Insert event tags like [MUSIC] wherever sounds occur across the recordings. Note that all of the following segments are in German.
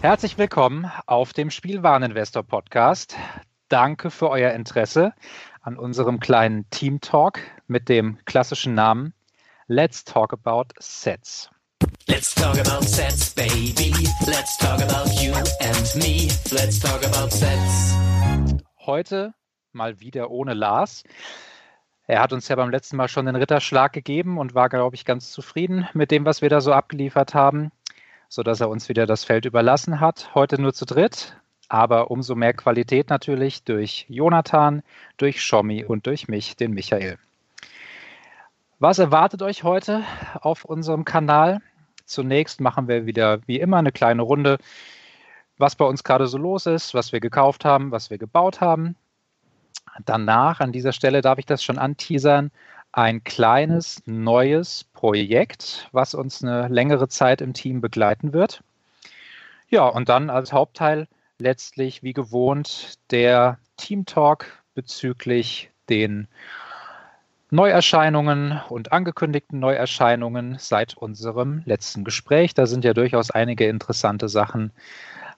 Herzlich willkommen auf dem Spielwareninvestor Podcast. Danke für euer Interesse an unserem kleinen Team Talk mit dem klassischen Namen Let's Talk About Sets. Let's talk about sets, baby. Let's talk about you and me. Let's talk about sets. Heute mal wieder ohne Lars. Er hat uns ja beim letzten Mal schon den Ritterschlag gegeben und war, glaube ich, ganz zufrieden mit dem, was wir da so abgeliefert haben sodass er uns wieder das Feld überlassen hat. Heute nur zu dritt, aber umso mehr Qualität natürlich durch Jonathan, durch Schommi und durch mich, den Michael. Was erwartet euch heute auf unserem Kanal? Zunächst machen wir wieder wie immer eine kleine Runde, was bei uns gerade so los ist, was wir gekauft haben, was wir gebaut haben. Danach, an dieser Stelle darf ich das schon anteasern, ein kleines neues Projekt, was uns eine längere Zeit im Team begleiten wird. Ja, und dann als Hauptteil letztlich wie gewohnt der Team Talk bezüglich den Neuerscheinungen und angekündigten Neuerscheinungen seit unserem letzten Gespräch. Da sind ja durchaus einige interessante Sachen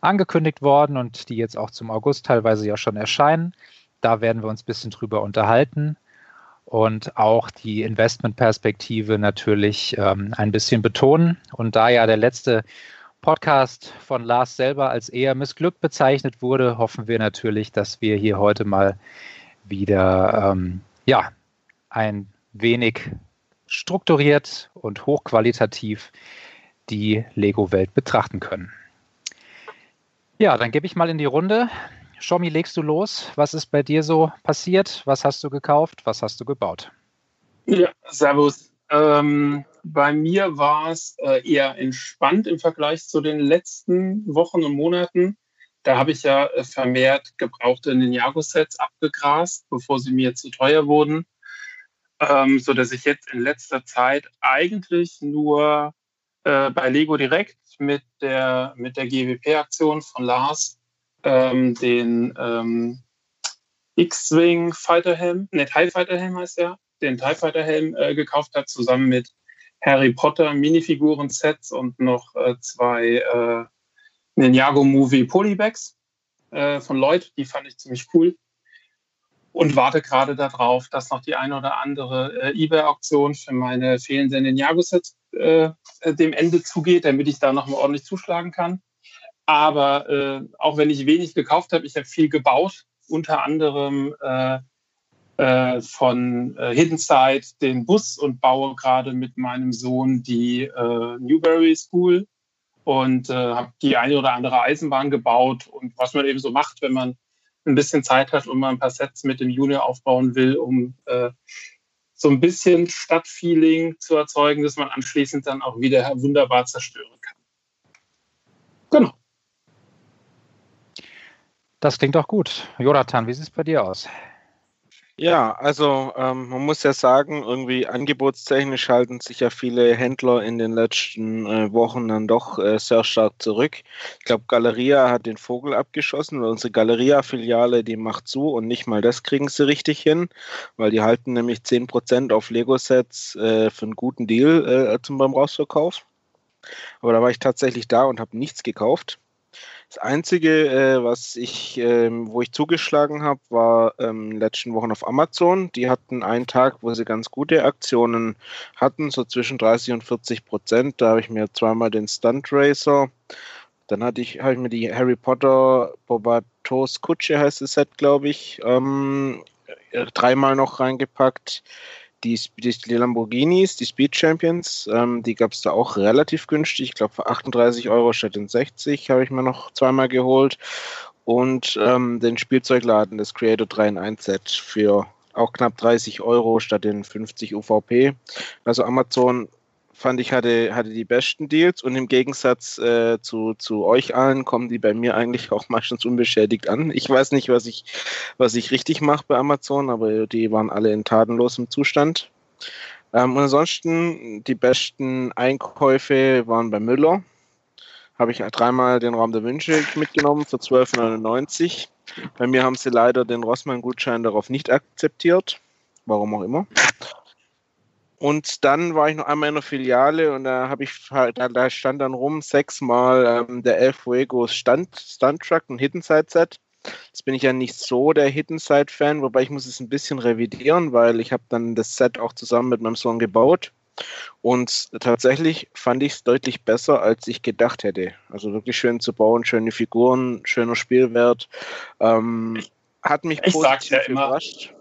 angekündigt worden und die jetzt auch zum August teilweise ja schon erscheinen. Da werden wir uns ein bisschen drüber unterhalten und auch die Investmentperspektive natürlich ähm, ein bisschen betonen. Und da ja der letzte Podcast von Lars selber als eher missglückt bezeichnet wurde, hoffen wir natürlich, dass wir hier heute mal wieder ähm, ja, ein wenig strukturiert und hochqualitativ die Lego-Welt betrachten können. Ja, dann gebe ich mal in die Runde. Schommi, legst du los? Was ist bei dir so passiert? Was hast du gekauft? Was hast du gebaut? Ja, servus. Ähm, bei mir war es äh, eher entspannt im Vergleich zu den letzten Wochen und Monaten. Da habe ich ja äh, vermehrt gebrauchte Ninjago-Sets abgegrast, bevor sie mir zu teuer wurden. Ähm, so dass ich jetzt in letzter Zeit eigentlich nur äh, bei Lego direkt mit der, mit der GWP-Aktion von Lars ähm, den ähm, X-Wing Fighter Helm, ne, TIE Fighter Helm heißt der, den TIE Fighter Helm äh, gekauft hat, zusammen mit Harry Potter Minifiguren-Sets und noch äh, zwei äh, Ninjago Movie Polybags äh, von Lloyd. Die fand ich ziemlich cool. Und warte gerade darauf, dass noch die eine oder andere äh, eBay-Auktion für meine fehlenden Ninjago-Sets äh, dem Ende zugeht, damit ich da nochmal ordentlich zuschlagen kann. Aber äh, auch wenn ich wenig gekauft habe, ich habe viel gebaut, unter anderem äh, äh, von äh, Hidden Side den Bus und baue gerade mit meinem Sohn die äh, Newberry School und äh, habe die eine oder andere Eisenbahn gebaut und was man eben so macht, wenn man ein bisschen Zeit hat und mal ein paar Sets mit dem Junior aufbauen will, um so ein bisschen Stadtfeeling zu erzeugen, dass man anschließend dann auch wieder wunderbar zerstören kann. Genau. Das klingt doch gut. Jonathan, wie sieht es bei dir aus? Ja, also ähm, man muss ja sagen, irgendwie angebotstechnisch halten sich ja viele Händler in den letzten äh, Wochen dann doch äh, sehr stark zurück. Ich glaube, Galeria hat den Vogel abgeschossen, weil unsere Galeria-Filiale, die macht zu und nicht mal das kriegen sie richtig hin, weil die halten nämlich 10% auf Lego-Sets äh, für einen guten Deal äh, zum beim Rausverkauf. Aber da war ich tatsächlich da und habe nichts gekauft. Das Einzige, äh, was ich, ähm, wo ich zugeschlagen habe, war ähm, letzten Wochen auf Amazon. Die hatten einen Tag, wo sie ganz gute Aktionen hatten, so zwischen 30 und 40 Prozent. Da habe ich mir zweimal den Stunt Racer, dann hatte ich, habe ich mir die Harry Potter Bobatos Kutsche heißt das Set, glaube ich, ähm, dreimal noch reingepackt die, die, Lamborghinis, die Speed Champions, ähm, die gab es da auch relativ günstig. Ich glaube, für 38 Euro statt in 60 habe ich mir noch zweimal geholt. Und ähm, den Spielzeugladen, das Creator 3 in 1 Set für auch knapp 30 Euro statt in 50 UVP. Also Amazon fand ich, hatte, hatte die besten Deals und im Gegensatz äh, zu, zu euch allen kommen die bei mir eigentlich auch meistens unbeschädigt an. Ich weiß nicht, was ich, was ich richtig mache bei Amazon, aber die waren alle in tatenlosem Zustand. Ähm, und ansonsten, die besten Einkäufe waren bei Müller. Habe ich dreimal den Raum der Wünsche mitgenommen für 12,99. Bei mir haben sie leider den Rossmann-Gutschein darauf nicht akzeptiert. Warum auch immer. Und dann war ich noch einmal in der Filiale und da habe ich halt, da stand dann rum sechsmal ähm, der El Fuego Stunt, Stunt Truck, ein Hidden Side Set. Jetzt bin ich ja nicht so der Hidden Side Fan, wobei ich muss es ein bisschen revidieren, weil ich habe dann das Set auch zusammen mit meinem Sohn gebaut. Und tatsächlich fand ich es deutlich besser, als ich gedacht hätte. Also wirklich schön zu bauen, schöne Figuren, schöner Spielwert. Ähm, hat mich Ich positiv ja immer. überrascht.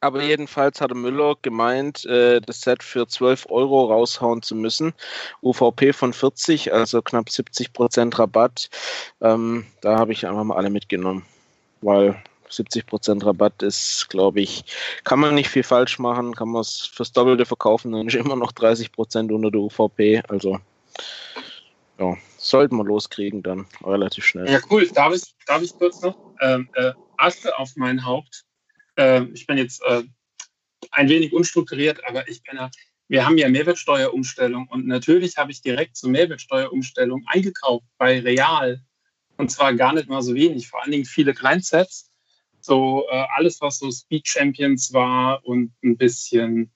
Aber jedenfalls hatte Müller gemeint, äh, das Set für 12 Euro raushauen zu müssen. UVP von 40, also knapp 70 Prozent Rabatt. Ähm, da habe ich einfach mal alle mitgenommen, weil 70 Prozent Rabatt ist, glaube ich, kann man nicht viel falsch machen, kann man es fürs Doppelte verkaufen, dann ist immer noch 30 Prozent unter der UVP. Also ja, sollten wir loskriegen dann relativ schnell. Ja, cool. Darf ich, darf ich kurz noch? Ähm, äh, Asche auf mein Haupt. Ähm, ich bin jetzt äh, ein wenig unstrukturiert, aber ich bin ja, wir haben ja Mehrwertsteuerumstellung und natürlich habe ich direkt zur Mehrwertsteuerumstellung eingekauft bei Real. Und zwar gar nicht mal so wenig, vor allen Dingen viele Kleinsets. So äh, alles, was so Speed Champions war und ein bisschen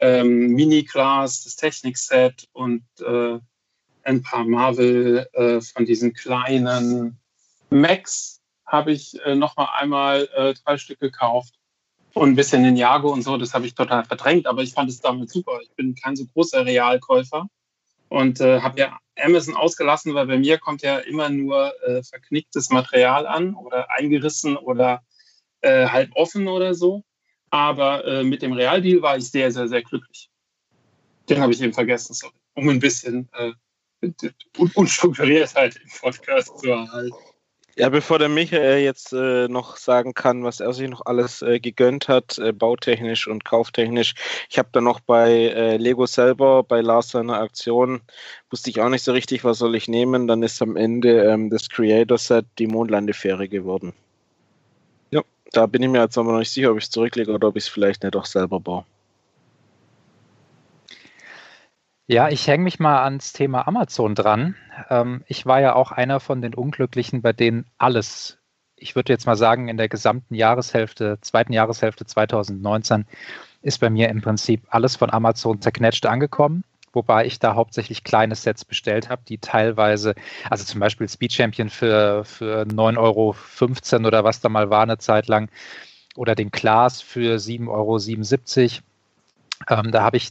ähm, Mini-Class, das Technik-Set und äh, ein paar Marvel äh, von diesen kleinen Max habe ich äh, noch mal einmal äh, drei Stück gekauft und ein bisschen Ninjago und so. Das habe ich total verdrängt, aber ich fand es damit super. Ich bin kein so großer Realkäufer und äh, habe ja Amazon ausgelassen, weil bei mir kommt ja immer nur äh, verknicktes Material an oder eingerissen oder äh, halb offen oder so. Aber äh, mit dem Realdeal war ich sehr, sehr, sehr glücklich. Den habe ich eben vergessen, sorry. Um ein bisschen äh, un unstrukturiert halt im Podcast zu erhalten. Ja, bevor der Michael jetzt äh, noch sagen kann, was er sich noch alles äh, gegönnt hat, äh, bautechnisch und kauftechnisch. Ich habe da noch bei äh, Lego selber, bei Lars seiner Aktion, wusste ich auch nicht so richtig, was soll ich nehmen. Dann ist am Ende ähm, das Creator Set die Mondlandefähre geworden. Ja, da bin ich mir jetzt aber noch nicht sicher, ob ich es zurücklege oder ob ich es vielleicht nicht doch selber baue. Ja, ich hänge mich mal ans Thema Amazon dran. Ähm, ich war ja auch einer von den Unglücklichen, bei denen alles, ich würde jetzt mal sagen, in der gesamten Jahreshälfte, zweiten Jahreshälfte 2019, ist bei mir im Prinzip alles von Amazon zerknetscht angekommen. Wobei ich da hauptsächlich kleine Sets bestellt habe, die teilweise, also zum Beispiel Speed Champion für, für 9,15 Euro oder was da mal war eine Zeit lang, oder den Class für 7,77 Euro. Ähm, da habe ich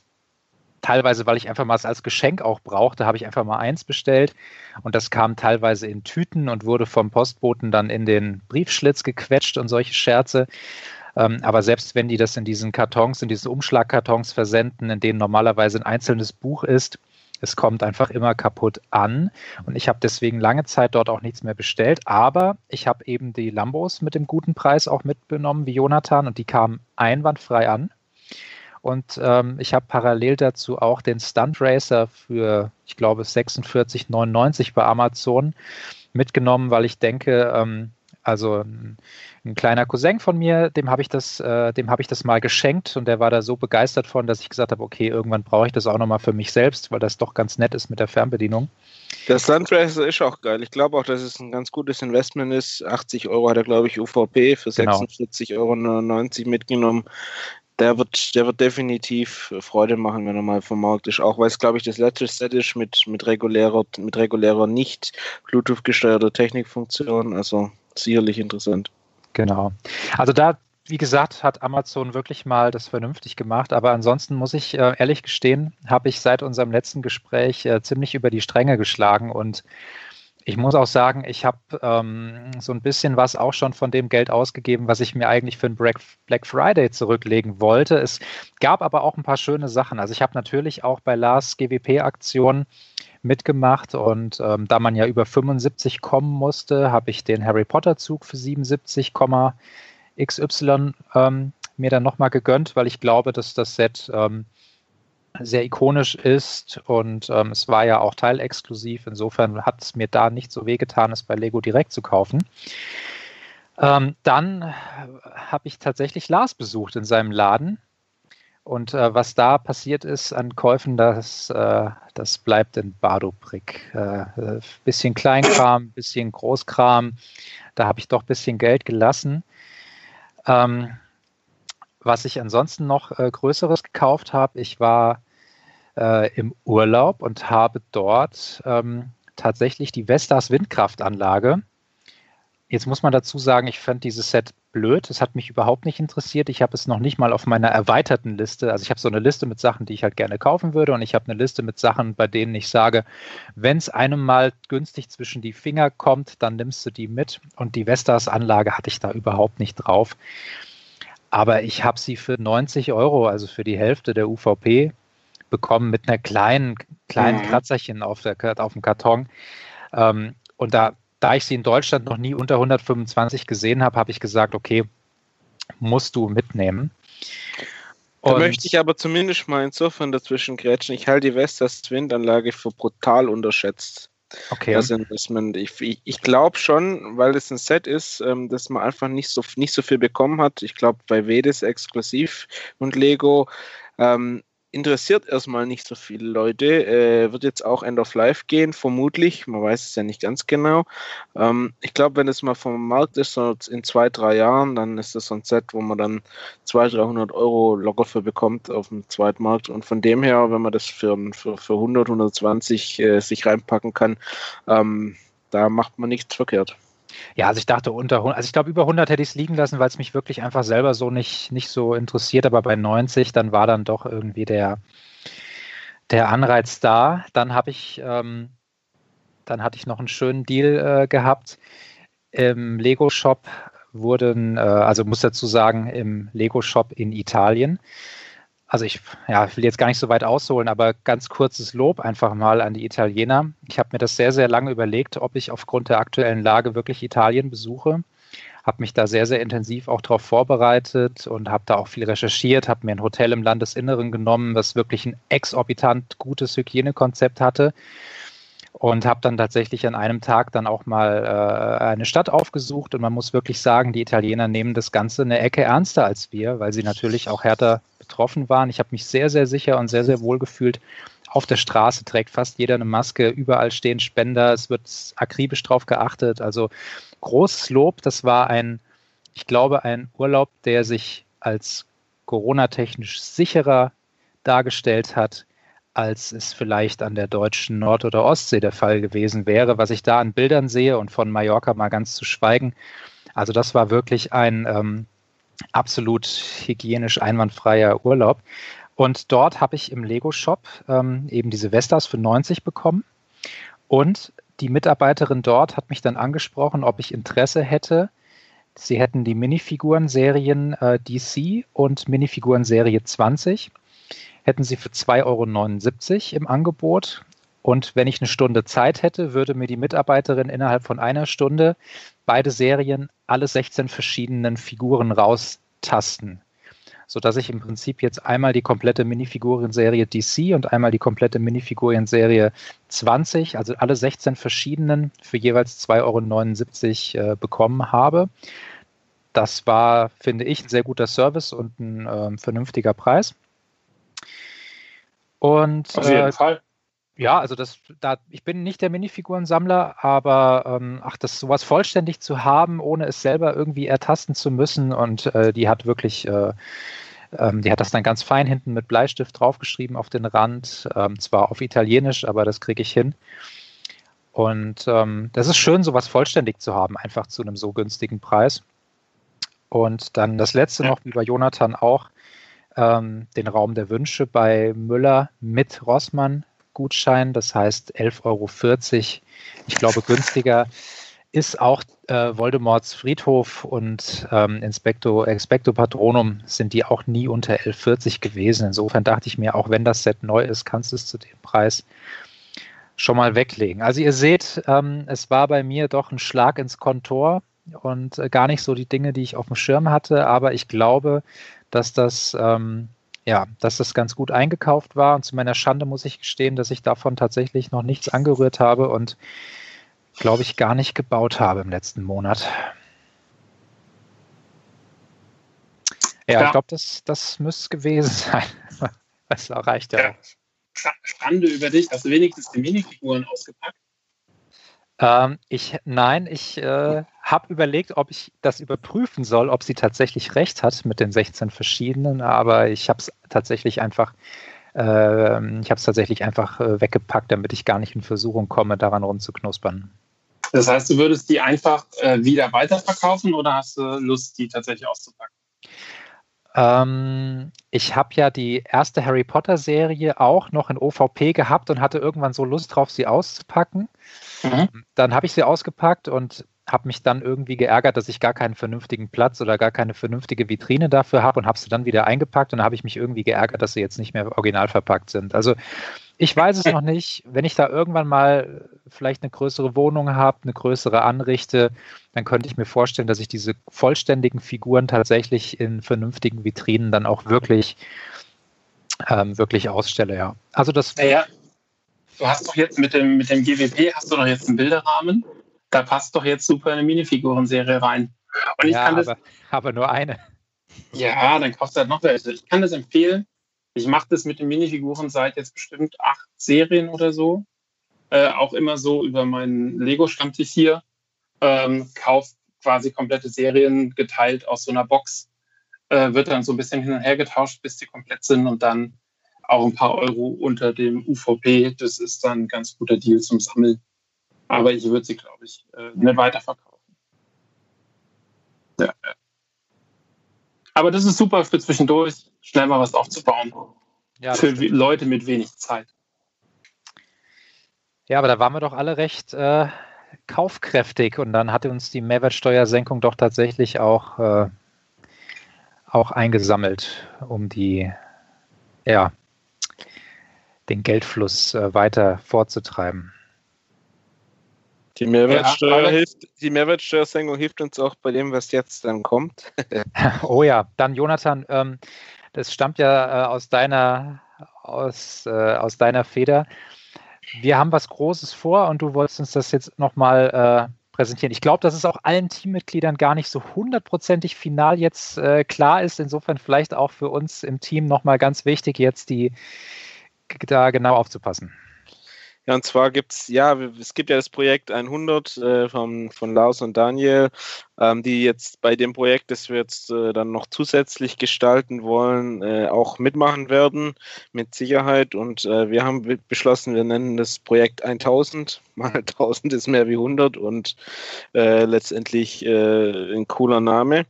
teilweise, weil ich einfach mal es als Geschenk auch brauchte, habe ich einfach mal eins bestellt und das kam teilweise in Tüten und wurde vom Postboten dann in den Briefschlitz gequetscht und solche Scherze. Ähm, aber selbst wenn die das in diesen Kartons, in diesen Umschlagkartons versenden, in denen normalerweise ein einzelnes Buch ist, es kommt einfach immer kaputt an und ich habe deswegen lange Zeit dort auch nichts mehr bestellt. Aber ich habe eben die Lambos mit dem guten Preis auch mitgenommen wie Jonathan und die kamen einwandfrei an. Und ähm, ich habe parallel dazu auch den Stunt Racer für, ich glaube, 46,99 bei Amazon mitgenommen, weil ich denke, ähm, also ein, ein, kleiner Cousin von mir, dem habe ich das, äh, dem habe ich das mal geschenkt und der war da so begeistert von, dass ich gesagt habe, okay, irgendwann brauche ich das auch nochmal für mich selbst, weil das doch ganz nett ist mit der Fernbedienung. Der Stunt Racer ist auch geil. Ich glaube auch, dass es ein ganz gutes Investment ist. 80 Euro hat er, glaube ich, UVP für 46,99 genau. Euro mitgenommen der wird, der wird definitiv Freude machen, wenn er mal vom Markt ist. Auch weil es, glaube ich, das letzte Set ist mit, mit regulärer, mit regulärer nicht Bluetooth gesteuerter Technikfunktion. Also sicherlich interessant. Genau. Also da, wie gesagt, hat Amazon wirklich mal das vernünftig gemacht. Aber ansonsten muss ich äh, ehrlich gestehen, habe ich seit unserem letzten Gespräch äh, ziemlich über die Stränge geschlagen und ich muss auch sagen, ich habe ähm, so ein bisschen was auch schon von dem Geld ausgegeben, was ich mir eigentlich für den Black Friday zurücklegen wollte. Es gab aber auch ein paar schöne Sachen. Also ich habe natürlich auch bei Lars GWP-Aktion mitgemacht und ähm, da man ja über 75 kommen musste, habe ich den Harry Potter-Zug für 77, XY ähm, mir dann nochmal gegönnt, weil ich glaube, dass das Set ähm, sehr ikonisch ist und ähm, es war ja auch teilexklusiv. Insofern hat es mir da nicht so wehgetan, es bei Lego direkt zu kaufen. Ähm, dann habe ich tatsächlich Lars besucht in seinem Laden. Und äh, was da passiert ist an Käufen, das, äh, das bleibt in Bardo-Brick. Äh, äh, bisschen Kleinkram, bisschen Großkram. Da habe ich doch ein bisschen Geld gelassen. Ähm, was ich ansonsten noch äh, Größeres gekauft habe, ich war äh, im Urlaub und habe dort ähm, tatsächlich die Vestas Windkraftanlage. Jetzt muss man dazu sagen, ich fand dieses Set blöd. Es hat mich überhaupt nicht interessiert. Ich habe es noch nicht mal auf meiner erweiterten Liste. Also ich habe so eine Liste mit Sachen, die ich halt gerne kaufen würde. Und ich habe eine Liste mit Sachen, bei denen ich sage, wenn es einem mal günstig zwischen die Finger kommt, dann nimmst du die mit. Und die Vestas-Anlage hatte ich da überhaupt nicht drauf. Aber ich habe sie für 90 Euro, also für die Hälfte der UVP, bekommen mit einer kleinen, kleinen mhm. Kratzerchen auf, der, auf dem Karton. Ähm, und da, da ich sie in Deutschland noch nie unter 125 gesehen habe, habe ich gesagt, okay, musst du mitnehmen. Da und möchte ich aber zumindest mal insofern dazwischen grätschen. Ich halte die Vestas Windanlage für brutal unterschätzt. Okay. Das Investment. Ich, ich, ich glaube schon, weil es ein Set ist, ähm, dass man einfach nicht so, nicht so viel bekommen hat. Ich glaube, bei Vedes exklusiv und Lego ähm, interessiert erstmal nicht so viele Leute. Äh, wird jetzt auch End of Life gehen, vermutlich. Man weiß es ja nicht ganz genau. Ähm, ich glaube, wenn es mal vom Markt ist, so in zwei, drei Jahren, dann ist das so ein Set, wo man dann 200, 300 Euro locker für bekommt auf dem Zweitmarkt. Und von dem her, wenn man das für, für, für 100, 120 äh, sich reinpacken kann, ähm, da macht man nichts verkehrt. Ja, also ich dachte unter 100, also ich glaube über 100 hätte ich es liegen lassen, weil es mich wirklich einfach selber so nicht, nicht so interessiert, aber bei 90, dann war dann doch irgendwie der, der Anreiz da. Dann habe ich, ähm, dann hatte ich noch einen schönen Deal äh, gehabt im Lego-Shop wurden, äh, also muss dazu sagen, im Lego-Shop in Italien. Also ich ja, will jetzt gar nicht so weit ausholen, aber ganz kurzes Lob einfach mal an die Italiener. Ich habe mir das sehr, sehr lange überlegt, ob ich aufgrund der aktuellen Lage wirklich Italien besuche. Habe mich da sehr, sehr intensiv auch darauf vorbereitet und habe da auch viel recherchiert, habe mir ein Hotel im Landesinneren genommen, das wirklich ein exorbitant gutes Hygienekonzept hatte und habe dann tatsächlich an einem Tag dann auch mal äh, eine Stadt aufgesucht und man muss wirklich sagen, die Italiener nehmen das Ganze eine Ecke ernster als wir, weil sie natürlich auch härter betroffen waren. Ich habe mich sehr, sehr sicher und sehr, sehr wohl gefühlt. Auf der Straße trägt fast jeder eine Maske, überall stehen Spender, es wird akribisch drauf geachtet. Also großes Lob, das war ein, ich glaube, ein Urlaub, der sich als Corona-technisch sicherer dargestellt hat, als es vielleicht an der deutschen Nord- oder Ostsee der Fall gewesen wäre, was ich da an Bildern sehe und von Mallorca mal ganz zu schweigen. Also das war wirklich ein ähm, absolut hygienisch einwandfreier Urlaub. Und dort habe ich im Lego-Shop ähm, eben diese Vestas für 90 bekommen. Und die Mitarbeiterin dort hat mich dann angesprochen, ob ich Interesse hätte. Sie hätten die Minifiguren-Serien äh, DC und Minifiguren-Serie 20. Hätten sie für 2,79 Euro im Angebot. Und wenn ich eine Stunde Zeit hätte, würde mir die Mitarbeiterin innerhalb von einer Stunde beide Serien, alle 16 verschiedenen Figuren raustasten. Sodass ich im Prinzip jetzt einmal die komplette Minifiguren-Serie DC und einmal die komplette Minifiguren-Serie 20, also alle 16 verschiedenen, für jeweils 2,79 Euro äh, bekommen habe. Das war, finde ich, ein sehr guter Service und ein äh, vernünftiger Preis. Und, Auf jeden äh, Fall. Ja, also das, da, ich bin nicht der Minifigurensammler, aber ähm, ach, das sowas vollständig zu haben, ohne es selber irgendwie ertasten zu müssen und äh, die hat wirklich, äh, ähm, die hat das dann ganz fein hinten mit Bleistift draufgeschrieben auf den Rand, ähm, zwar auf Italienisch, aber das kriege ich hin. Und ähm, das ist schön, sowas vollständig zu haben, einfach zu einem so günstigen Preis. Und dann das letzte noch, wie bei Jonathan auch, ähm, den Raum der Wünsche bei Müller mit Rossmann Gutschein, das heißt 11,40 Euro. Ich glaube, günstiger ist auch äh, Voldemorts Friedhof und ähm, Inspecto, Expecto Patronum sind die auch nie unter 11,40 gewesen. Insofern dachte ich mir, auch wenn das Set neu ist, kannst du es zu dem Preis schon mal weglegen. Also ihr seht, ähm, es war bei mir doch ein Schlag ins Kontor und äh, gar nicht so die Dinge, die ich auf dem Schirm hatte, aber ich glaube, dass das ähm, ja, dass das ganz gut eingekauft war. Und zu meiner Schande muss ich gestehen, dass ich davon tatsächlich noch nichts angerührt habe und glaube ich gar nicht gebaut habe im letzten Monat. Ja, Ja. ich glaube, das, das müsste es gewesen [LAUGHS] sein. Das reicht ja. Ja. Sch- Schande über dich. Hast du wenigstens die Minifiguren ausgepackt? Ähm, ich, nein, ich äh, habe überlegt, ob ich das überprüfen soll, ob sie tatsächlich recht hat mit den 16 verschiedenen, aber ich habe es tatsächlich einfach, äh, ich habe es tatsächlich einfach äh, weggepackt, damit ich gar nicht in Versuchung komme, daran rumzuknuspern. Das heißt, du würdest die einfach äh, wieder weiterverkaufen oder hast du Lust, die tatsächlich auszupacken? Ähm, ich habe ja die erste Harry Potter Serie auch noch in OVP gehabt und hatte irgendwann so Lust drauf, sie auszupacken. Mhm. Dann habe ich sie ausgepackt und habe mich dann irgendwie geärgert, dass ich gar keinen vernünftigen Platz oder gar keine vernünftige Vitrine dafür habe und habe sie dann wieder eingepackt und habe ich mich irgendwie geärgert, dass sie jetzt nicht mehr original verpackt sind. Also ich weiß es noch nicht. Wenn ich da irgendwann mal vielleicht eine größere Wohnung habe, eine größere anrichte, dann könnte ich mir vorstellen, dass ich diese vollständigen Figuren tatsächlich in vernünftigen Vitrinen dann auch wirklich, ähm, wirklich ausstelle, ja. Also das Naja, du hast doch jetzt mit dem, mit dem GWP hast du doch jetzt einen Bilderrahmen. Da passt doch jetzt super eine Minifigurenserie rein. Und ich ja, kann das, aber, aber nur eine. ja, dann kaufst du halt noch welche. Ich kann das empfehlen. Ich mache das mit den Minifiguren seit jetzt bestimmt acht Serien oder so. Äh, auch immer so über meinen Lego-Stammtisch hier. Ähm, kauf quasi komplette Serien geteilt aus so einer Box. Äh, wird dann so ein bisschen hin und her getauscht, bis die komplett sind und dann auch ein paar Euro unter dem UVP. Das ist dann ein ganz guter Deal zum Sammeln. Aber ich würde sie, glaube ich, äh, nicht weiterverkaufen. Ja, ja. Aber das ist super für zwischendurch, schnell mal was aufzubauen. Ja, für stimmt. Leute mit wenig Zeit. Ja, aber da waren wir doch alle recht, äh, kaufkräftig und dann hatte uns die Mehrwertsteuersenkung doch tatsächlich auch, äh, auch eingesammelt, um die, ja, den Geldfluss äh, weiter vorzutreiben. Die Mehrwertsteuer Ja, hilft, die Mehrwertsteuersenkung hilft uns auch bei dem, was jetzt dann kommt. [LAUGHS] Oh ja, dann Jonathan, ähm, das stammt ja äh, aus deiner aus, äh, aus deiner Feder. Wir haben was Großes vor und du wolltest uns das jetzt nochmal äh, präsentieren. Ich glaube, dass es auch allen Teammitgliedern gar nicht so hundertprozentig final jetzt äh, klar ist. Insofern vielleicht auch für uns im Team nochmal ganz wichtig, jetzt die da genau aufzupassen. Ja, und zwar gibt es, ja, es gibt ja das Projekt 100 äh, von, von Lars und Daniel, ähm, die jetzt bei dem Projekt, das wir jetzt äh, dann noch zusätzlich gestalten wollen, äh, auch mitmachen werden, mit Sicherheit. Und äh, wir haben be- beschlossen, wir nennen das Projekt 1000. [LAUGHS] Mal 1000 ist mehr wie 100 und äh, letztendlich äh, ein cooler Name.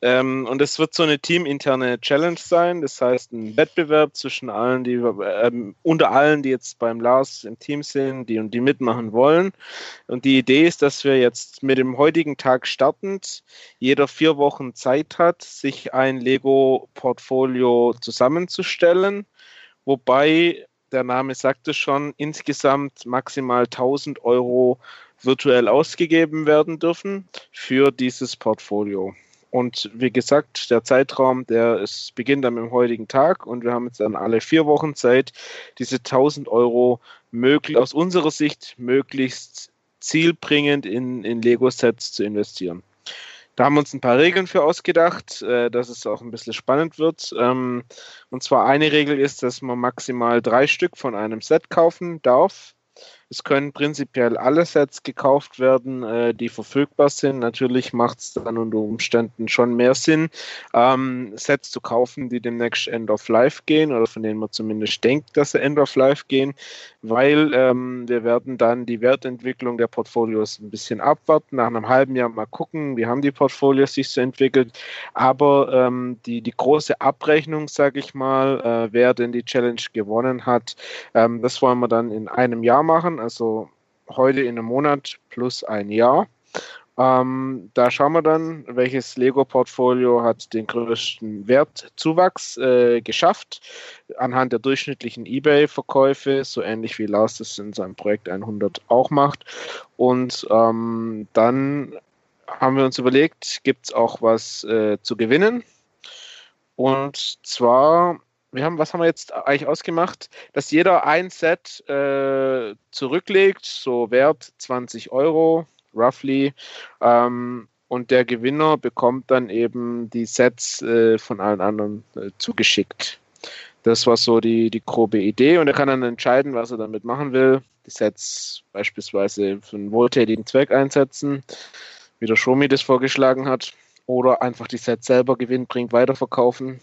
Ähm, und es wird so eine teaminterne Challenge sein. Das heißt, ein Wettbewerb zwischen allen, die ähm, unter allen, die jetzt beim Lars im Team sind, die und die mitmachen wollen. Und die Idee ist, dass wir jetzt mit dem heutigen Tag startend jeder vier Wochen Zeit hat, sich ein Lego-Portfolio zusammenzustellen, wobei der Name sagt es schon, insgesamt maximal 1000 Euro virtuell ausgegeben werden dürfen für dieses Portfolio. Und wie gesagt, der Zeitraum, der ist, beginnt dann mit dem heutigen Tag und wir haben jetzt dann alle vier Wochen Zeit, diese 1000 Euro möglich, aus unserer Sicht möglichst zielbringend in, in Lego-Sets zu investieren. Da haben wir uns ein paar Regeln für ausgedacht, äh, dass es auch ein bisschen spannend wird. Ähm, und zwar eine Regel ist, dass man maximal drei Stück von einem Set kaufen darf. Es können prinzipiell alle Sets gekauft werden, äh, die verfügbar sind. Natürlich macht es dann unter Umständen schon mehr Sinn, ähm, Sets zu kaufen, die demnächst End of Life gehen oder von denen man zumindest denkt, dass sie End of Life gehen, weil ähm, wir werden dann die Wertentwicklung der Portfolios ein bisschen abwarten, nach einem halben Jahr mal gucken, wie haben die Portfolios sich so entwickelt. Aber ähm, die, die große Abrechnung, sage ich mal, äh, wer denn die Challenge gewonnen hat, ähm, das wollen wir dann in einem Jahr machen, also heute in einem Monat plus ein Jahr. Ähm, da schauen wir dann, welches Lego-Portfolio hat den größten Wertzuwachs äh, geschafft anhand der durchschnittlichen eBay-Verkäufe, so ähnlich wie Lars das in seinem Projekt 100 auch macht. Und ähm, dann haben wir uns überlegt, gibt es auch was äh, zu gewinnen? Und zwar, wir haben, was haben wir jetzt eigentlich ausgemacht? Dass jeder ein Set äh, zurücklegt, so Wert 20 Euro, roughly. Ähm, und der Gewinner bekommt dann eben die Sets äh, von allen anderen äh, zugeschickt. Das war so die, die grobe Idee und er kann dann entscheiden, was er damit machen will. Die Sets beispielsweise für einen wohltätigen Zweck einsetzen, wie der Shomi das vorgeschlagen hat, oder einfach die Sets selber gewinnbringend weiterverkaufen.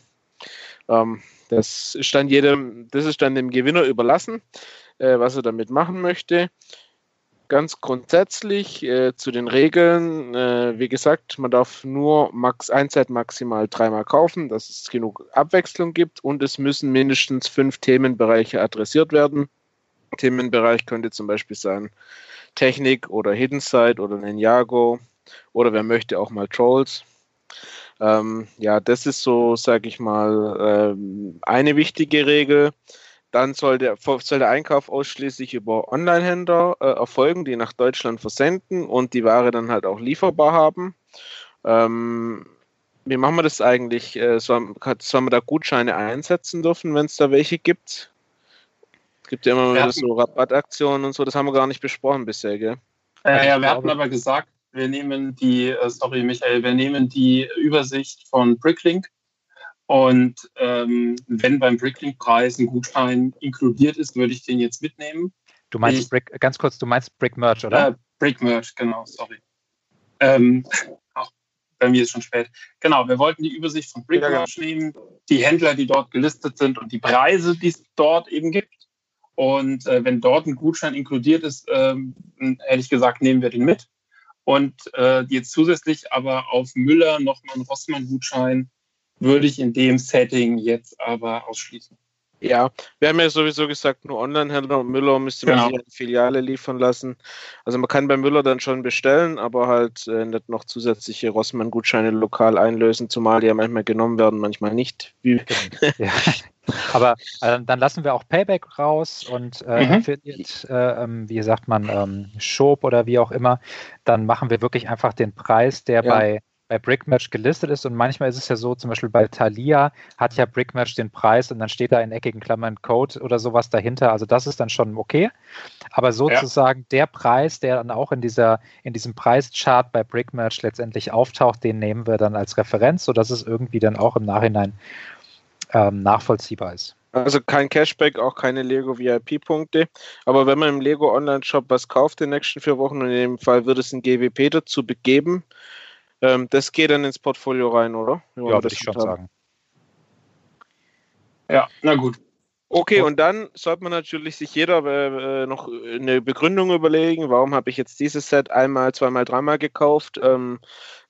Ähm, das ist dann jedem, das ist dann dem Gewinner überlassen, äh, was er damit machen möchte. Ganz grundsätzlich äh, zu den Regeln, äh, wie gesagt, man darf nur max ein Set maximal dreimal kaufen, dass es genug Abwechslung gibt und es müssen mindestens fünf Themenbereiche adressiert werden. Themenbereich könnte zum Beispiel sein Technik oder Hidden Side oder Ninjago oder wer möchte auch mal Trolls. Ähm, ja, das ist so, sage ich mal, ähm, eine wichtige Regel. Dann soll der, soll der Einkauf ausschließlich über Online-Händler äh, erfolgen, die nach Deutschland versenden und die Ware dann halt auch lieferbar haben. Ähm, wie machen wir das eigentlich? Äh, soll, soll man da Gutscheine einsetzen dürfen, wenn es da welche gibt? Es gibt ja immer Wir wieder hatten- so Rabattaktionen und so, das haben wir gar nicht besprochen bisher, gell? Äh, ja, wir hatten aber gesagt, wir nehmen die, äh, sorry Michael, wir nehmen die Übersicht von Bricklink und ähm, wenn beim Bricklink-Preis ein Gutschein inkludiert ist, würde ich den jetzt mitnehmen. Du meinst Ich- Brick, ganz kurz, du meinst Brick Merch, oder? Äh, Brick Merch, genau, sorry. Ähm, [LAUGHS] auch bei mir ist schon spät. Genau, wir wollten die Übersicht von Brick Ja, Merch nehmen, die Händler, die dort gelistet sind und die Preise, die es dort eben gibt. Und äh, wenn dort ein Gutschein inkludiert ist, ähm, ehrlich gesagt, nehmen wir den mit. Und äh, jetzt zusätzlich aber auf Müller nochmal einen Rossmann-Gutschein würde ich in dem Setting jetzt aber ausschließen. Ja, wir haben ja sowieso gesagt, nur Online-Händler und Müller müsste man Genau. sich eine Filiale liefern lassen. Also man kann bei Müller dann schon bestellen, aber halt äh, nicht noch zusätzliche Rossmann-Gutscheine lokal einlösen, zumal die ja manchmal genommen werden, manchmal nicht. Wie, Ja. [LAUGHS] Aber äh, dann lassen wir auch Payback raus und äh, Mhm. Affiliate, äh, ähm, wie sagt man, ähm, Shop oder wie auch immer. Dann machen wir wirklich einfach den Preis, der Ja. bei, bei Brickmatch gelistet ist. Und manchmal ist es ja so, zum Beispiel bei Thalia hat ja Brickmatch den Preis und dann steht da in eckigen Klammern Code oder sowas dahinter. Also das ist dann schon okay. Aber sozusagen der Preis, der dann auch in dieser, in diesem Preischart bei Brickmatch letztendlich auftaucht, den nehmen wir dann als Referenz, sodass es irgendwie dann auch im Nachhinein ähm, nachvollziehbar ist. Also kein Cashback, auch keine Lego VIP-Punkte. Aber wenn man im Lego Online-Shop was kauft in den nächsten vier Wochen und in dem Fall wird es ein GWP dazu begeben, ähm, das geht dann ins Portfolio rein, oder? Wir Ja, würde das ich schon handhaben? sagen. Ja, na gut. Okay, und dann sollte man natürlich sich jeder äh, noch eine Begründung überlegen, warum habe ich jetzt dieses Set einmal, zweimal, dreimal gekauft? Ähm, äh,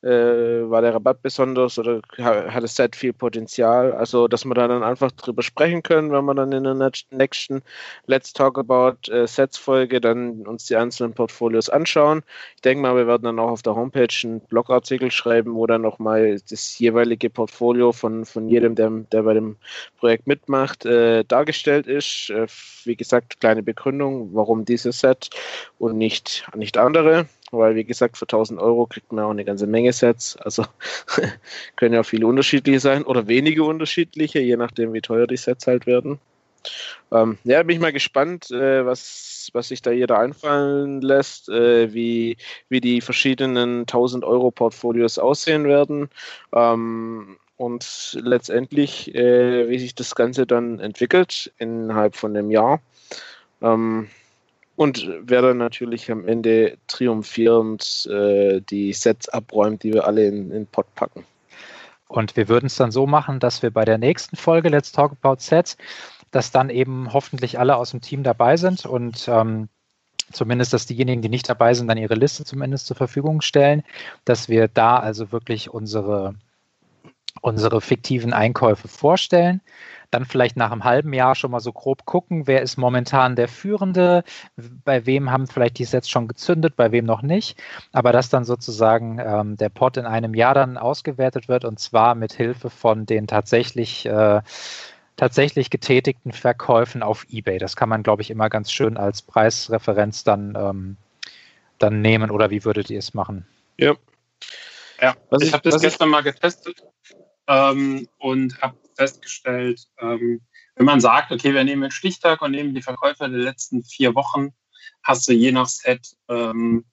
war der Rabatt besonders oder ha- hat das Set viel Potenzial? Also, dass wir da dann einfach drüber sprechen können, wenn wir dann in der nächsten Let's Talk About äh, Sets Folge dann uns die einzelnen Portfolios anschauen. Ich denke mal, wir werden dann auch auf der Homepage einen Blogartikel schreiben, wo dann nochmal das jeweilige Portfolio von, von jedem, der, der bei dem Projekt mitmacht, äh, dargestellt ist. Äh, wie gesagt, kleine Begründung, warum dieses Set und nicht, nicht andere. Weil, wie gesagt, für 1000 Euro kriegt man auch eine ganze Menge Sets. Also [LAUGHS] können ja viele unterschiedliche sein oder wenige unterschiedliche, je nachdem, wie teuer die Sets halt werden. Ähm, ja, bin ich mal gespannt, äh, was, was sich da jeder einfallen lässt, äh, wie, wie die verschiedenen 1000 Euro Portfolios aussehen werden. Ähm, und letztendlich, äh, wie sich das Ganze dann entwickelt innerhalb von einem Jahr. Ähm, und wer dann natürlich am Ende triumphierend äh, die Sets abräumt, die wir alle in den Pot packen. Und wir würden es dann so machen, dass wir bei der nächsten Folge Let's Talk About Sets, dass dann eben hoffentlich alle aus dem Team dabei sind und ähm, zumindest, dass diejenigen, die nicht dabei sind, dann ihre Liste zumindest zur Verfügung stellen, dass wir da also wirklich unsere, unsere fiktiven Einkäufe vorstellen. Dann vielleicht nach einem halben Jahr schon mal so grob gucken, wer ist momentan der Führende, bei wem haben vielleicht die Sets schon gezündet, bei wem noch nicht. Aber dass dann sozusagen ähm, der Pot in einem Jahr dann ausgewertet wird und zwar mit Hilfe von den tatsächlich, äh, tatsächlich getätigten Verkäufen auf Ebay. Das kann man, glaube ich, immer ganz schön als Preisreferenz dann, ähm, dann nehmen. Oder wie würdet ihr es machen? Ja. Ja, Was ich ich- habe das was ich- gestern mal getestet ähm, und habe festgestellt, ähm, wenn man sagt, okay, wir nehmen den Stichtag und nehmen die Verkäufe der letzten vier Wochen, hast du je nach Set ähm,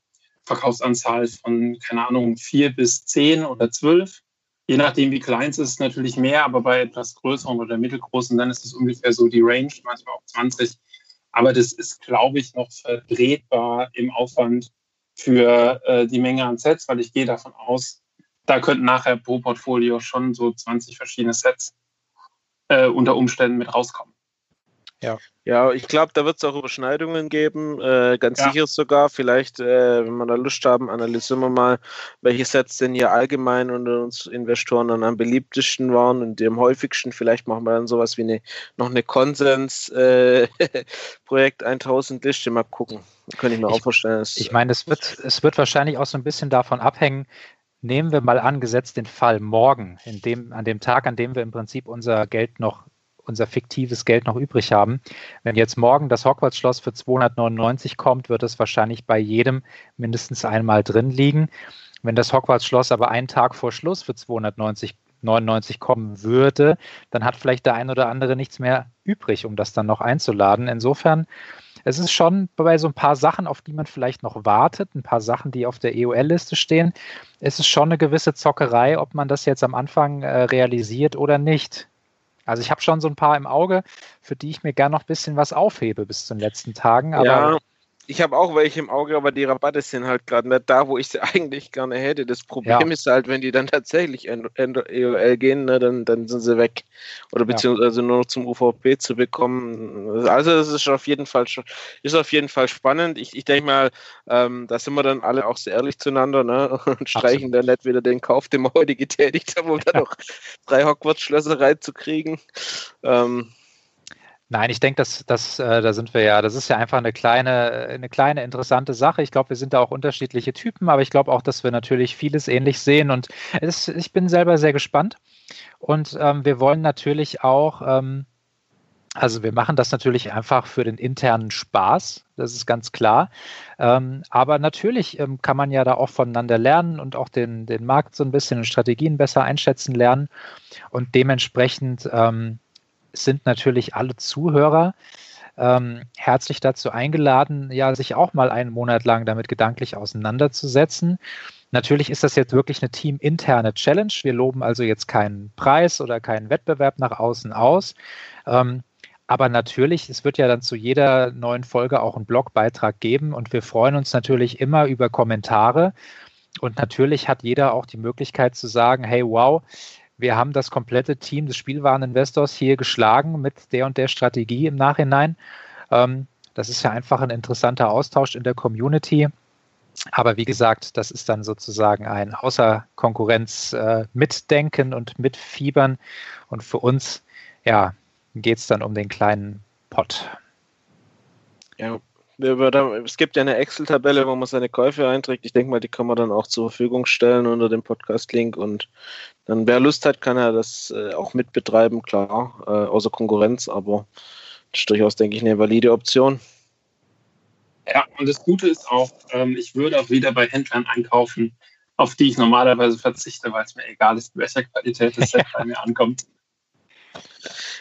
Verkaufsanzahl von, keine Ahnung, vier bis zehn oder zwölf. Je nachdem, wie klein es ist, natürlich mehr, aber bei etwas größeren oder mittelgroßen, dann ist es ungefähr so die Range, manchmal auch 20. Aber das ist, glaube ich, noch vertretbar im Aufwand für äh, die Menge an Sets, weil ich gehe davon aus, da könnten nachher pro Portfolio schon so 20 verschiedene Sets äh, unter Umständen mit rauskommen. Ja, ich glaube, da wird es auch Überschneidungen geben, äh, ganz Ja. sicher sogar. Vielleicht, äh, wenn wir da Lust haben, analysieren wir mal, welche Sets denn hier allgemein unter uns Investoren dann am beliebtesten waren und die am häufigsten. Vielleicht machen wir dann sowas wie eine, noch eine Konsens äh, [LAUGHS] Projekt 1000 Liste. Mal gucken. Könnte ich mir auch vorstellen. Ich meine, es wird, es wird wahrscheinlich auch so ein bisschen davon abhängen, nehmen wir mal angesetzt den Fall morgen, dem, an dem Tag, an dem wir im Prinzip unser Geld noch, unser fiktives Geld noch übrig haben. Wenn jetzt morgen das Hogwarts-Schloss für 299 kommt, wird es wahrscheinlich bei jedem mindestens einmal drin liegen. Wenn das Hogwarts-Schloss aber einen Tag vor Schluss für 290 99 kommen würde, dann hat vielleicht der ein oder andere nichts mehr übrig, um das dann noch einzuladen. Insofern es ist schon bei so ein paar Sachen, auf die man vielleicht noch wartet, ein paar Sachen, die auf der EOL-Liste stehen, ist es schon eine gewisse Zockerei, ob man das jetzt am Anfang äh, realisiert oder nicht. Also ich habe schon so ein paar im Auge, für die ich mir gerne noch ein bisschen was aufhebe bis zu den letzten Tagen. Aber ja, ich habe auch welche im Auge, aber die Rabatte sind halt gerade nicht da, wo ich sie [LAUGHS] eigentlich gerne hätte. Das Problem Ja. ist halt, wenn die dann tatsächlich in, EOL gehen, ne, dann, dann sind sie weg. Oder Ja. beziehungsweise nur noch zum UVP zu bekommen. Also es ist auf jeden Fall schon- ist auf jeden Fall spannend. Ich, ich denke mal, ähm, da sind wir dann alle auch sehr ehrlich zueinander ne? [LAUGHS] und streichen dann nicht wieder den Kauf, den wir heute getätigt haben, um dann noch drei Hogwarts-Schlösser reinzukriegen. Ähm, Nein, ich denke, dass, dass äh, da sind wir ja, das ist ja einfach eine kleine, eine kleine interessante Sache. Ich glaube, wir sind da auch unterschiedliche Typen, aber ich glaube auch, dass wir natürlich vieles ähnlich sehen und es, ich bin selber sehr gespannt. Und ähm, wir wollen natürlich auch, ähm, also wir machen das natürlich einfach für den internen Spaß, das ist ganz klar. Ähm, aber natürlich ähm, kann man ja da auch voneinander lernen und auch den, den Markt so ein bisschen und Strategien besser einschätzen lernen. Und dementsprechend ähm, sind natürlich alle Zuhörer ähm, herzlich dazu eingeladen, ja, sich auch mal einen Monat lang damit gedanklich auseinanderzusetzen. Natürlich ist das jetzt wirklich eine teaminterne Challenge. Wir loben also jetzt keinen Preis oder keinen Wettbewerb nach außen aus. Ähm, aber natürlich, es wird ja dann zu jeder neuen Folge auch einen Blogbeitrag geben und wir freuen uns natürlich immer über Kommentare. Und natürlich hat jeder auch die Möglichkeit zu sagen, hey, wow, wir haben das komplette Team des Spielwareninvestors hier geschlagen mit der und der Strategie im Nachhinein. Ähm, das ist ja einfach ein interessanter Austausch in der Community. Aber wie gesagt, das ist dann sozusagen ein Außer Konkurrenz äh, und mitfiebern. Und für uns, ja, geht es dann um den kleinen Pot. Ja, es gibt ja eine Excel-Tabelle, wo man seine Käufe einträgt. Ich denke mal, die kann man dann auch zur Verfügung stellen unter dem Podcast-Link. Und dann, wer Lust hat, kann er das äh, auch mitbetreiben, klar, äh, außer Konkurrenz. Aber das ist durchaus, denke ich, eine valide Option. Ja, und das Gute ist auch, ähm, ich würde auch wieder bei Händlern einkaufen, auf die ich normalerweise verzichte, weil es mir egal ist, welcher Qualität das Set [LAUGHS] bei mir ankommt.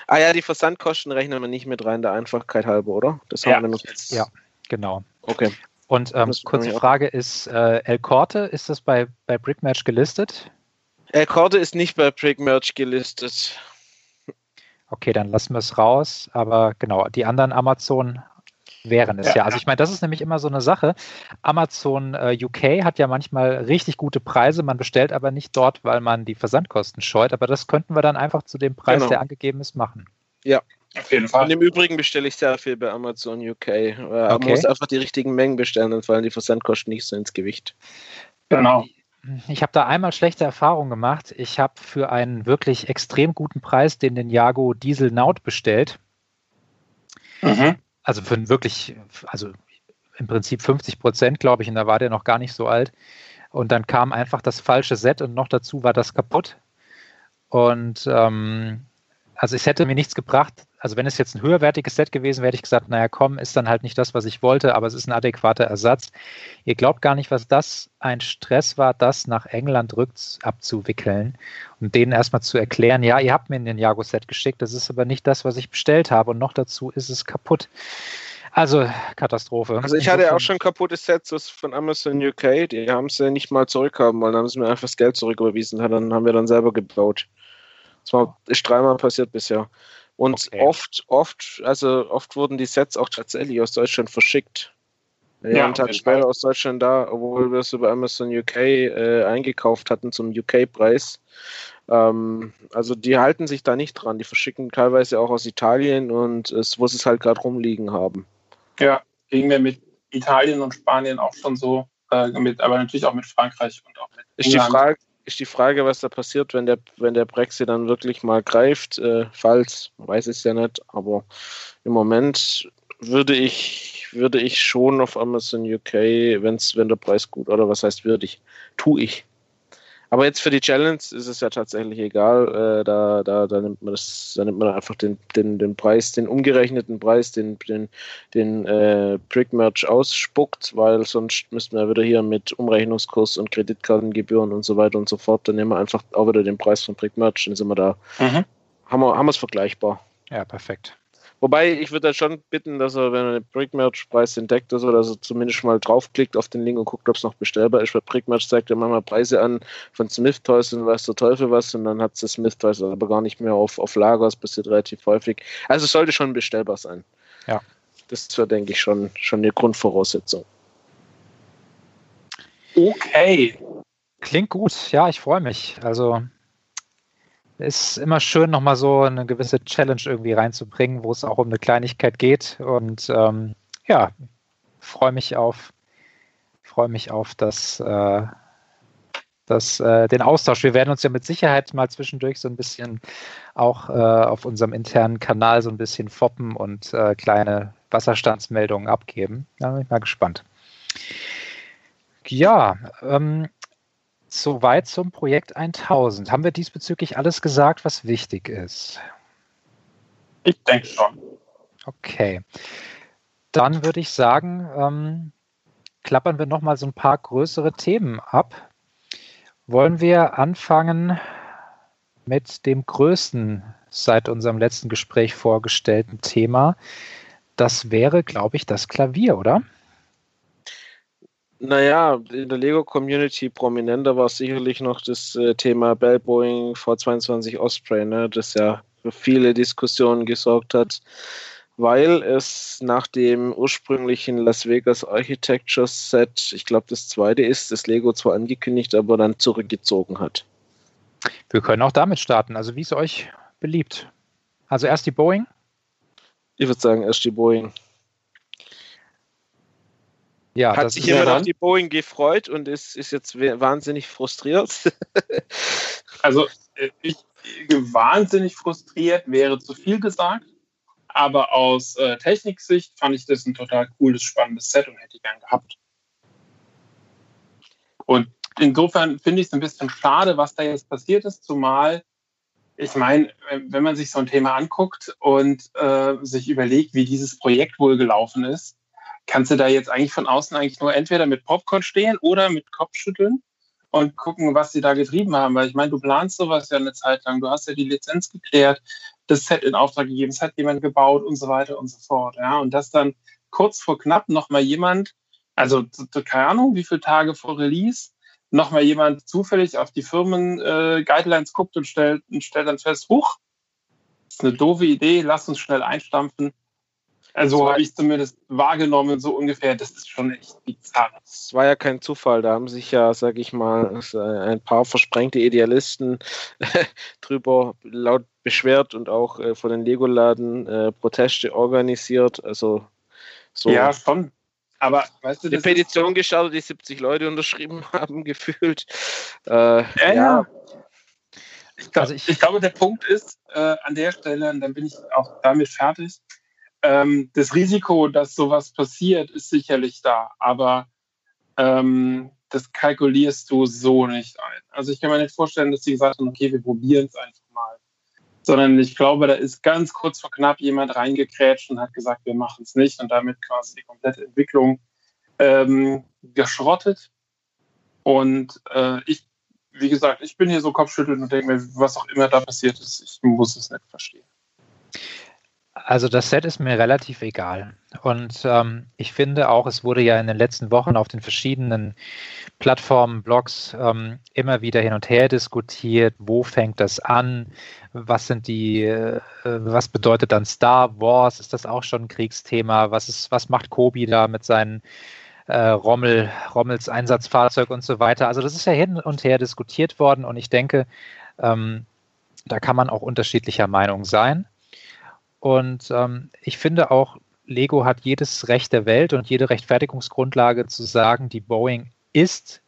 Ah ja, die Versandkosten rechnen wir nicht mit rein, der Einfachkeit halber, oder? Das haben ja. wir noch jetzt. Ja, Genau. Okay. Und ähm, kurze Frage ist, äh, El Corte, ist das bei, bei Brickmatch gelistet? El Corte ist nicht bei Brickmatch gelistet. Okay, dann lassen wir es raus. Aber genau, die anderen Amazon wären es ja. ja. Also ich meine, das ist nämlich immer so eine Sache. Amazon äh, UK hat ja manchmal richtig gute Preise, man bestellt aber nicht dort, weil man die Versandkosten scheut. Aber das könnten wir dann einfach zu dem Preis, genau. der angegeben ist, machen. Ja, auf jeden Fall. Und im Übrigen bestelle ich sehr viel bei Amazon UK. Äh, okay. Man muss einfach die richtigen Mengen bestellen, dann fallen die Versandkosten nicht so ins Gewicht. Genau. Ich habe da einmal schlechte Erfahrungen gemacht. Ich habe für einen wirklich extrem guten Preis den Ninjago Diesel Naut bestellt. Mhm. Also für einen wirklich, also im Prinzip 50 Prozent, glaube ich, und da war der noch gar nicht so alt. Und dann kam einfach das falsche Set und noch dazu war das kaputt. Und ähm, also es hätte mir nichts gebracht. Also wenn es jetzt ein höherwertiges Set gewesen wäre, hätte ich gesagt, naja, komm, ist dann halt nicht das, was ich wollte, aber es ist ein adäquater Ersatz. Ihr glaubt gar nicht, was das ein Stress war, das nach England rück abzuwickeln und denen erstmal zu erklären, ja, ihr habt mir ein Jago-Set geschickt, das ist aber nicht das, was ich bestellt habe und noch dazu ist es kaputt. Also Katastrophe. Also ich hatte auch schon kaputte Sets von Amazon UK, die haben sie nicht mal zurückhaben wollen, haben sie mir einfach das Geld zurücküberwiesen, dann haben wir dann selber gebaut. Das war, ist dreimal passiert bisher. Und okay. oft, oft, also oft wurden die Sets auch tatsächlich aus Deutschland verschickt. Ja, einen Tag später aus Deutschland da, obwohl wir es über Amazon UK äh, eingekauft hatten zum UK-Preis. Ähm, also die halten sich da nicht dran. Die verschicken teilweise auch aus Italien und es, wo sie es halt gerade rumliegen haben. Ja, ging mir mit Italien und Spanien auch schon so, äh, mit, aber natürlich auch mit Frankreich und auch mit Ist die Frage, ist die Frage, was da passiert, wenn der, wenn der Brexit dann wirklich mal greift. Äh, falls, weiß ich es ja nicht, aber im Moment würde ich, würde ich schon auf Amazon UK, wenn's, wenn der Preis gut, oder was heißt würde ich, tue ich. Aber jetzt für die Challenge ist es ja tatsächlich egal. Äh, da, da, da nimmt man das, da nimmt man einfach den, den, den Preis, den umgerechneten Preis, den, den, den äh, Brick-Merch ausspuckt, weil sonst müssten wir wieder hier mit Umrechnungskurs und Kreditkartengebühren und so weiter und so fort, dann nehmen wir einfach auch wieder den Preis von Brick-Merch, dann sind wir da, mhm. haben wir, haben wir es vergleichbar. Ja, perfekt. Wobei, ich würde schon bitten, dass er, wenn er den Brickmatch-Preis entdeckt, oder so, dass er zumindest mal draufklickt auf den Link und guckt, ob es noch bestellbar ist. Weil Brickmatch zeigt ja manchmal Preise an von Smith Toys und weiß der Teufel was und dann hat es Smith Toys aber gar nicht mehr auf, auf Lager. Das passiert relativ häufig. Also es sollte schon bestellbar sein. Ja. Das wäre, denke ich, schon, schon eine Grundvoraussetzung. Okay. Klingt gut. Ja, ich freue mich. Also ist immer schön, nochmal so eine gewisse Challenge irgendwie reinzubringen, wo es auch um eine Kleinigkeit geht. Und ähm, ja, freue mich auf, freue mich auf das, äh, das, äh, den Austausch. Wir werden uns ja mit Sicherheit mal zwischendurch so ein bisschen auch äh, auf unserem internen Kanal so ein bisschen foppen und äh, kleine Wasserstandsmeldungen abgeben. Da bin ich mal gespannt. Ja, ähm, soweit zum Projekt 1000. Haben wir diesbezüglich alles gesagt, was wichtig ist? Ich denke schon. Okay. Dann würde ich sagen, ähm, klappern wir nochmal so ein paar größere Themen ab. Wollen wir anfangen mit dem größten seit unserem letzten Gespräch vorgestellten Thema? Das wäre, glaube ich, das Klavier, oder? Naja, in der Lego-Community prominenter war sicherlich noch das äh, Thema Bell Boeing V22 Osprey, ne, das ja für viele Diskussionen gesorgt hat, weil es nach dem ursprünglichen Las Vegas Architecture Set, ich glaube das zweite ist, das Lego zwar angekündigt, aber dann zurückgezogen hat. Wir können auch damit starten. Also wie es euch beliebt. Also erst die Boeing. Ich würde sagen, erst die Boeing. Ja, Hat das sich jemand auf die Boeing gefreut und ist, ist jetzt wahnsinnig frustriert. [LAUGHS] Also äh, ich wahnsinnig frustriert, wäre zu viel gesagt. Aber aus äh, Techniksicht fand ich das ein total cooles, spannendes Set und hätte ich gern gehabt. Und insofern finde ich es ein bisschen schade, was da jetzt passiert ist, zumal ich meine, wenn man sich so ein Thema anguckt und äh, sich überlegt, wie dieses Projekt wohl gelaufen ist, kannst du da jetzt eigentlich von außen eigentlich nur entweder mit Popcorn stehen oder mit Kopfschütteln und gucken, was sie da getrieben haben. Weil ich meine, du planst sowas ja eine Zeit lang. Du hast ja die Lizenz geklärt, das Set in Auftrag gegeben, es hat jemand gebaut und so weiter und so fort. Ja, und dass dann kurz vor knapp nochmal jemand, also keine Ahnung, wie viele Tage vor Release, nochmal jemand zufällig auf die Firmen-Guidelines guckt und stellt, und stellt dann fest, huch, ist eine doofe Idee, lass uns schnell einstampfen. Also habe ich zumindest wahrgenommen, so ungefähr, das ist schon echt bizarr. Es war ja kein Zufall, da haben sich ja, sag ich mal, ein paar versprengte Idealisten [LAUGHS] drüber laut beschwert und auch äh, von den Lego-Laden äh, Proteste organisiert. Also so Ja, schon. Aber weißt du, eine das Petition gestartet, die 70 Leute unterschrieben [LAUGHS] haben, gefühlt. Äh, Ja, ja, ja. Ich, glaub, Also ich- ich, glaube, der Punkt ist äh, an der Stelle, und dann bin ich auch damit fertig, ähm, das Risiko, dass sowas passiert, ist sicherlich da, aber ähm, das kalkulierst du so nicht ein. Also ich kann mir nicht vorstellen, dass die gesagt haben, okay, wir probieren es einfach mal. Sondern ich glaube, da ist ganz kurz vor knapp jemand reingekrätscht und hat gesagt, wir machen es nicht und damit quasi die komplette Entwicklung ähm, geschrottet. Und äh, ich wie gesagt, ich bin hier so kopfschüttelnd und denke mir, was auch immer da passiert ist, ich muss es nicht verstehen. Also das Set ist mir relativ egal. Und ähm, ich finde auch, es wurde ja in den letzten Wochen auf den verschiedenen Plattformen, Blogs ähm, immer wieder hin und her diskutiert, wo fängt das an, was sind die, äh, was bedeutet dann Star Wars, ist das auch schon ein Kriegsthema, was ist, was macht Kobi da mit seinen äh, Rommel, Rommels Einsatzfahrzeug und so weiter. Also das ist ja hin und her diskutiert worden und ich denke, ähm, da kann man auch unterschiedlicher Meinung sein. Und ähm, ich finde auch, Lego hat jedes Recht der Welt und jede Rechtfertigungsgrundlage zu sagen, die Boeing ist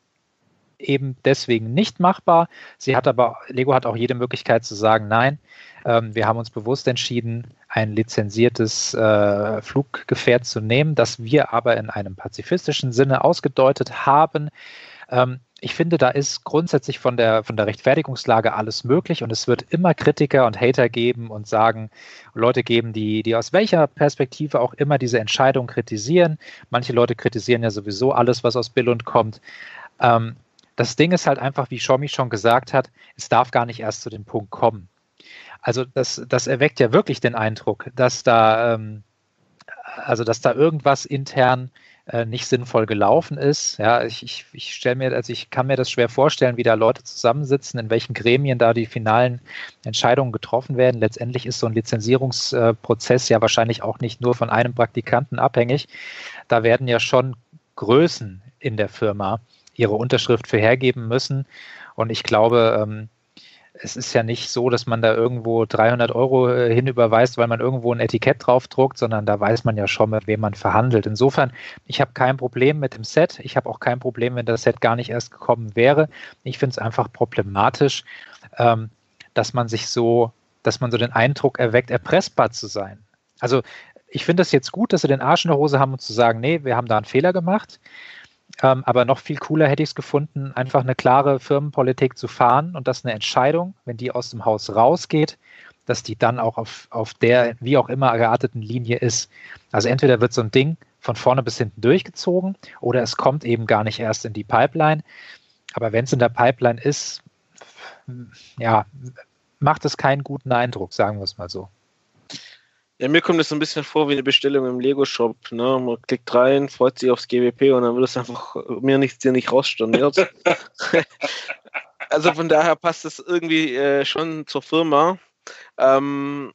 eben deswegen nicht machbar. Sie hat aber, Lego hat auch jede Möglichkeit zu sagen, nein, ähm, wir haben uns bewusst entschieden, ein lizenziertes äh, Fluggefährt zu nehmen, das wir aber in einem pazifistischen Sinne ausgedeutet haben. Ähm, ich finde, da ist grundsätzlich von der, von der Rechtfertigungslage alles möglich und es wird immer Kritiker und Hater geben und sagen, Leute geben, die, die aus welcher Perspektive auch immer diese Entscheidung kritisieren. Manche Leute kritisieren ja sowieso alles, was aus Billund kommt. Ähm, das Ding ist halt einfach, wie Schomi schon gesagt hat, es darf gar nicht erst zu dem Punkt kommen. Also das, das erweckt ja wirklich den Eindruck, dass da, ähm, also dass da irgendwas intern äh, nicht sinnvoll gelaufen ist. Ja, ich, ich, ich stelle mir, also ich kann mir das schwer vorstellen, wie da Leute zusammensitzen, in welchen Gremien da die finalen Entscheidungen getroffen werden. Letztendlich ist so ein Lizenzierungsprozess ja wahrscheinlich auch nicht nur von einem Praktikanten abhängig. Da werden ja schon Größen in der Firma ihre Unterschrift für hergeben müssen. Und ich glaube, ähm, es ist ja nicht so, dass man da irgendwo 300 Euro äh, hinüberweist, weil man irgendwo ein Etikett draufdruckt, sondern da weiß man ja schon, mit wem man verhandelt. Insofern, ich habe kein Problem mit dem Set. Ich habe auch kein Problem, wenn das Set gar nicht erst gekommen wäre. Ich finde es einfach problematisch, ähm, dass man sich so, dass man so den Eindruck erweckt, erpressbar zu sein. Also ich finde es jetzt gut, dass sie den Arsch in der Hose haben, um zu sagen, nee, wir haben da einen Fehler gemacht. Ähm, aber noch viel cooler hätte ich es gefunden, einfach eine klare Firmenpolitik zu fahren und dass eine Entscheidung, wenn die aus dem Haus rausgeht, dass die dann auch auf, auf der wie auch immer gearteten Linie ist. Also entweder wird so ein Ding von vorne bis hinten durchgezogen oder es kommt eben gar nicht erst in die Pipeline. Aber wenn es in der Pipeline ist, ja, macht es keinen guten Eindruck, sagen wir es mal so. Ja, mir kommt es so ein bisschen vor wie eine Bestellung im Lego-Shop. Ne? Man klickt rein, freut sich aufs GWP und dann wird es einfach mir nicht, dir nicht rausstorniert. [LAUGHS] also von daher passt es irgendwie äh, schon zur Firma. Ähm,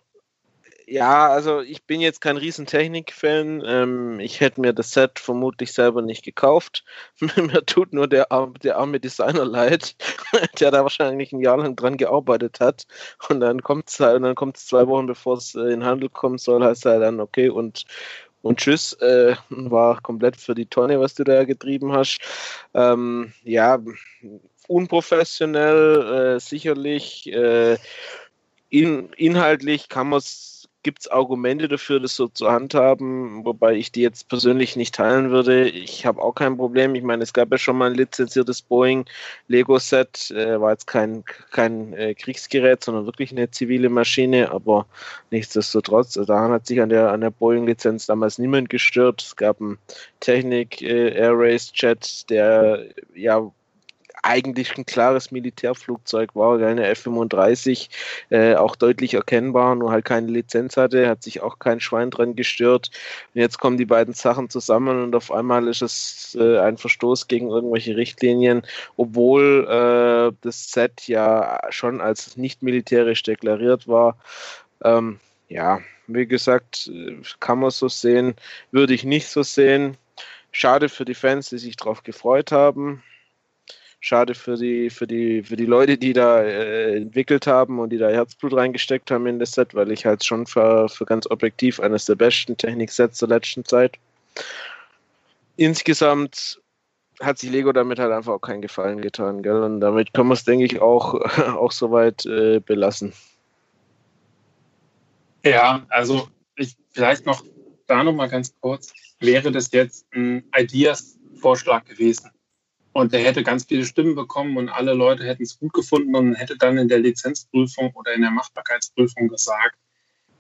ja, also ich bin jetzt kein riesen Technik-Fan. Ähm, ich hätte mir das Set vermutlich selber nicht gekauft. [LAUGHS] mir tut nur der, der arme Designer leid, [LAUGHS] der da wahrscheinlich ein Jahr lang dran gearbeitet hat. Und dann kommt es halt, dann kommt zwei Wochen bevor es äh, in Handel kommen soll, heißt er dann, okay, und und tschüss, äh, war komplett für die Tonne, was du da getrieben hast. Ähm, ja, unprofessionell, äh, sicherlich. Äh, in, inhaltlich kann man es gibt es Argumente dafür, das so zu handhaben, wobei ich die jetzt persönlich nicht teilen würde. Ich habe auch kein Problem. Ich meine, es gab ja schon mal ein lizenziertes Boeing Lego-Set, äh, war jetzt kein, kein äh, Kriegsgerät, sondern wirklich eine zivile Maschine, aber nichtsdestotrotz, daran hat sich an der, an der Boeing-Lizenz damals niemand gestört. Es gab einen Technik äh, Air Race Jet, der ja eigentlich ein klares Militärflugzeug war, eine F-35, äh, auch deutlich erkennbar, nur halt keine Lizenz hatte, hat sich auch kein Schwein dran gestört. Und jetzt kommen die beiden Sachen zusammen und auf einmal ist es äh, ein Verstoß gegen irgendwelche Richtlinien, obwohl äh, das Set ja schon als nicht militärisch deklariert war. Ähm, ja, wie gesagt, kann man so sehen, würde ich nicht so sehen. Schade für die Fans, die sich darauf gefreut haben schade für die, für die, für die Leute, die da äh, entwickelt haben und die da Herzblut reingesteckt haben in das Set, weil ich halt schon für, für ganz objektiv eines der besten Technik-Sets der letzten Zeit. Insgesamt hat sich Lego damit halt einfach auch keinen Gefallen getan, gell? Und damit können wir es, denke ich, auch, [LAUGHS] auch soweit äh, belassen. Ja, also ich vielleicht noch da noch mal ganz kurz, wäre das jetzt ein Ideas-Vorschlag gewesen und der hätte ganz viele Stimmen bekommen und alle Leute hätten es gut gefunden und hätte dann in der Lizenzprüfung oder in der Machbarkeitsprüfung gesagt,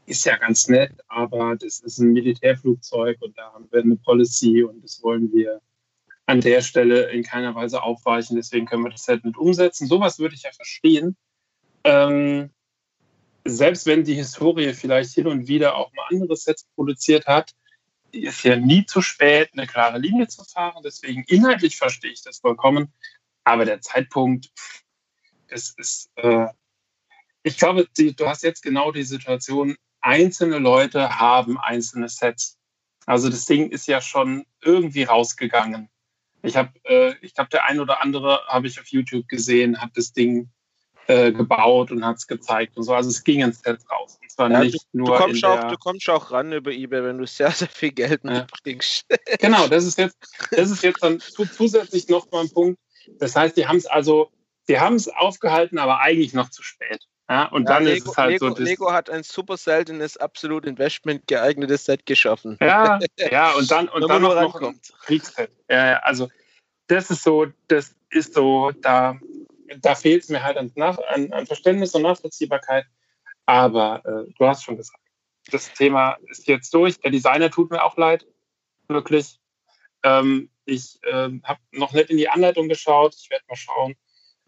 ist ja ganz nett, aber das ist ein Militärflugzeug und da haben wir eine Policy und das wollen wir an der Stelle in keiner Weise aufweichen, deswegen können wir das halt nicht umsetzen. Sowas würde ich ja verstehen. Ähm, selbst wenn die Historie vielleicht hin und wieder auch mal andere Sets produziert hat, ist ja nie zu spät, eine klare Linie zu fahren. Deswegen inhaltlich verstehe ich das vollkommen. Aber der Zeitpunkt, es ist, äh, ich glaube, die, du hast jetzt genau die Situation, einzelne Leute haben einzelne Sets. Also das Ding ist ja schon irgendwie rausgegangen. Ich habe, äh, ich glaube, der ein oder andere habe ich auf YouTube gesehen, hat das Ding äh, gebaut und hat es gezeigt und so. Also es ging ins Set raus. Und zwar Ja, nicht du, nur du, kommst auch, du kommst auch ran über Ebay, wenn du sehr, sehr viel Geld Ja. mitbringst. [LAUGHS] Genau, das ist jetzt, das ist jetzt dann zu- zusätzlich noch mal ein Punkt. Das heißt, die haben es also, die haben es aufgehalten, aber eigentlich noch zu spät. Ja, und Ja, dann Lego, ist es halt Lego, so. Lego hat ein super seltenes, absolut Investment geeignetes Set geschaffen. ja, [LAUGHS] ja, und dann, und dann noch, noch ein. Kriegsset. Ja, ja, also das ist so, das ist so, da, da fehlt es mir halt an, an, an Verständnis und Nachvollziehbarkeit. Aber äh, du hast schon gesagt, das Thema ist jetzt durch. Der Designer tut mir auch leid, wirklich. Ähm, ich ähm, habe noch nicht in die Anleitung geschaut. Ich werde mal schauen,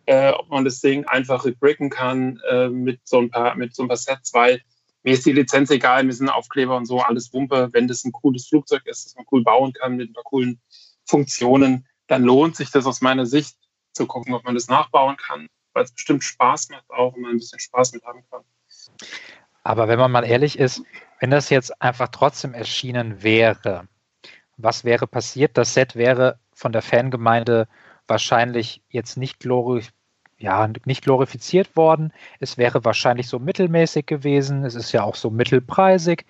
äh, ob man das Ding einfach rebricken kann äh, mit, so ein paar, mit so ein paar Sets, weil mir ist die Lizenz egal, mir sind Aufkleber und so, alles Wumpe. Wenn das ein cooles Flugzeug ist, das man cool bauen kann mit ein paar coolen Funktionen, dann lohnt sich das aus meiner Sicht zu gucken, ob man das nachbauen kann, weil es bestimmt Spaß macht auch und man ein bisschen Spaß mit haben kann. Aber wenn man mal ehrlich ist, wenn das jetzt einfach trotzdem erschienen wäre, was wäre passiert? Das Set wäre von der Fangemeinde wahrscheinlich jetzt nicht glori ja, nicht glorifiziert worden. Es wäre wahrscheinlich so mittelmäßig gewesen. Es ist ja auch so mittelpreisig.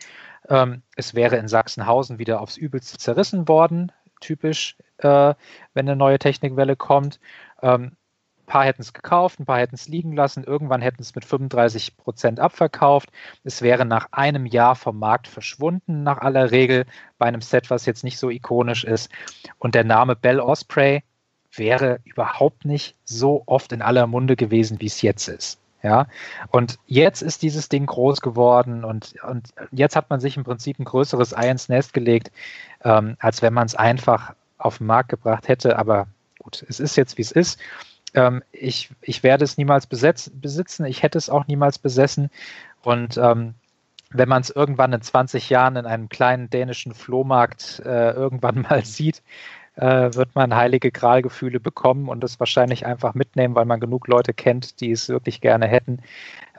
Ähm, es wäre in Sachsenhausen wieder aufs Übelste zerrissen worden, typisch, äh, wenn eine neue Technikwelle kommt. Ähm, ein paar hätten es gekauft, ein paar hätten es liegen lassen, irgendwann hätten es mit 35 Prozent abverkauft. Es wäre nach einem Jahr vom Markt verschwunden, nach aller Regel, bei einem Set, was jetzt nicht so ikonisch ist. Und der Name Bell Osprey wäre überhaupt nicht so oft in aller Munde gewesen, wie es jetzt ist. Ja, und jetzt ist dieses Ding groß geworden und, und jetzt hat man sich im Prinzip ein größeres Ei ins Nest gelegt, ähm, als wenn man es einfach auf den Markt gebracht hätte. Aber gut, es ist jetzt, wie es ist. Ähm, ich, ich werde es niemals besetz, besitzen, ich hätte es auch niemals besessen. Und ähm, wenn man es irgendwann in 20 Jahren in einem kleinen dänischen Flohmarkt äh, irgendwann [LAUGHS] mal sieht, äh, wird man heilige Gralgefühle bekommen und es wahrscheinlich einfach mitnehmen, weil man genug Leute kennt, die es wirklich gerne hätten.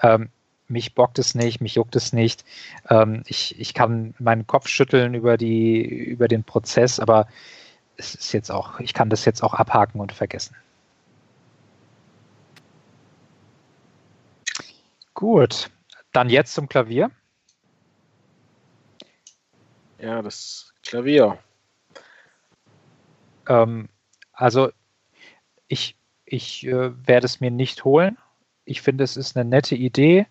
Ähm, mich bockt es nicht, mich juckt es nicht. Ähm, ich, ich kann meinen Kopf schütteln über, die, über den Prozess, aber es ist jetzt auch, ich kann das jetzt auch abhaken und vergessen. Gut, dann jetzt zum Klavier. Ja, das Klavier. Ähm, also ich, ich äh, werde es mir nicht holen. Ich finde, es ist eine nette Idee.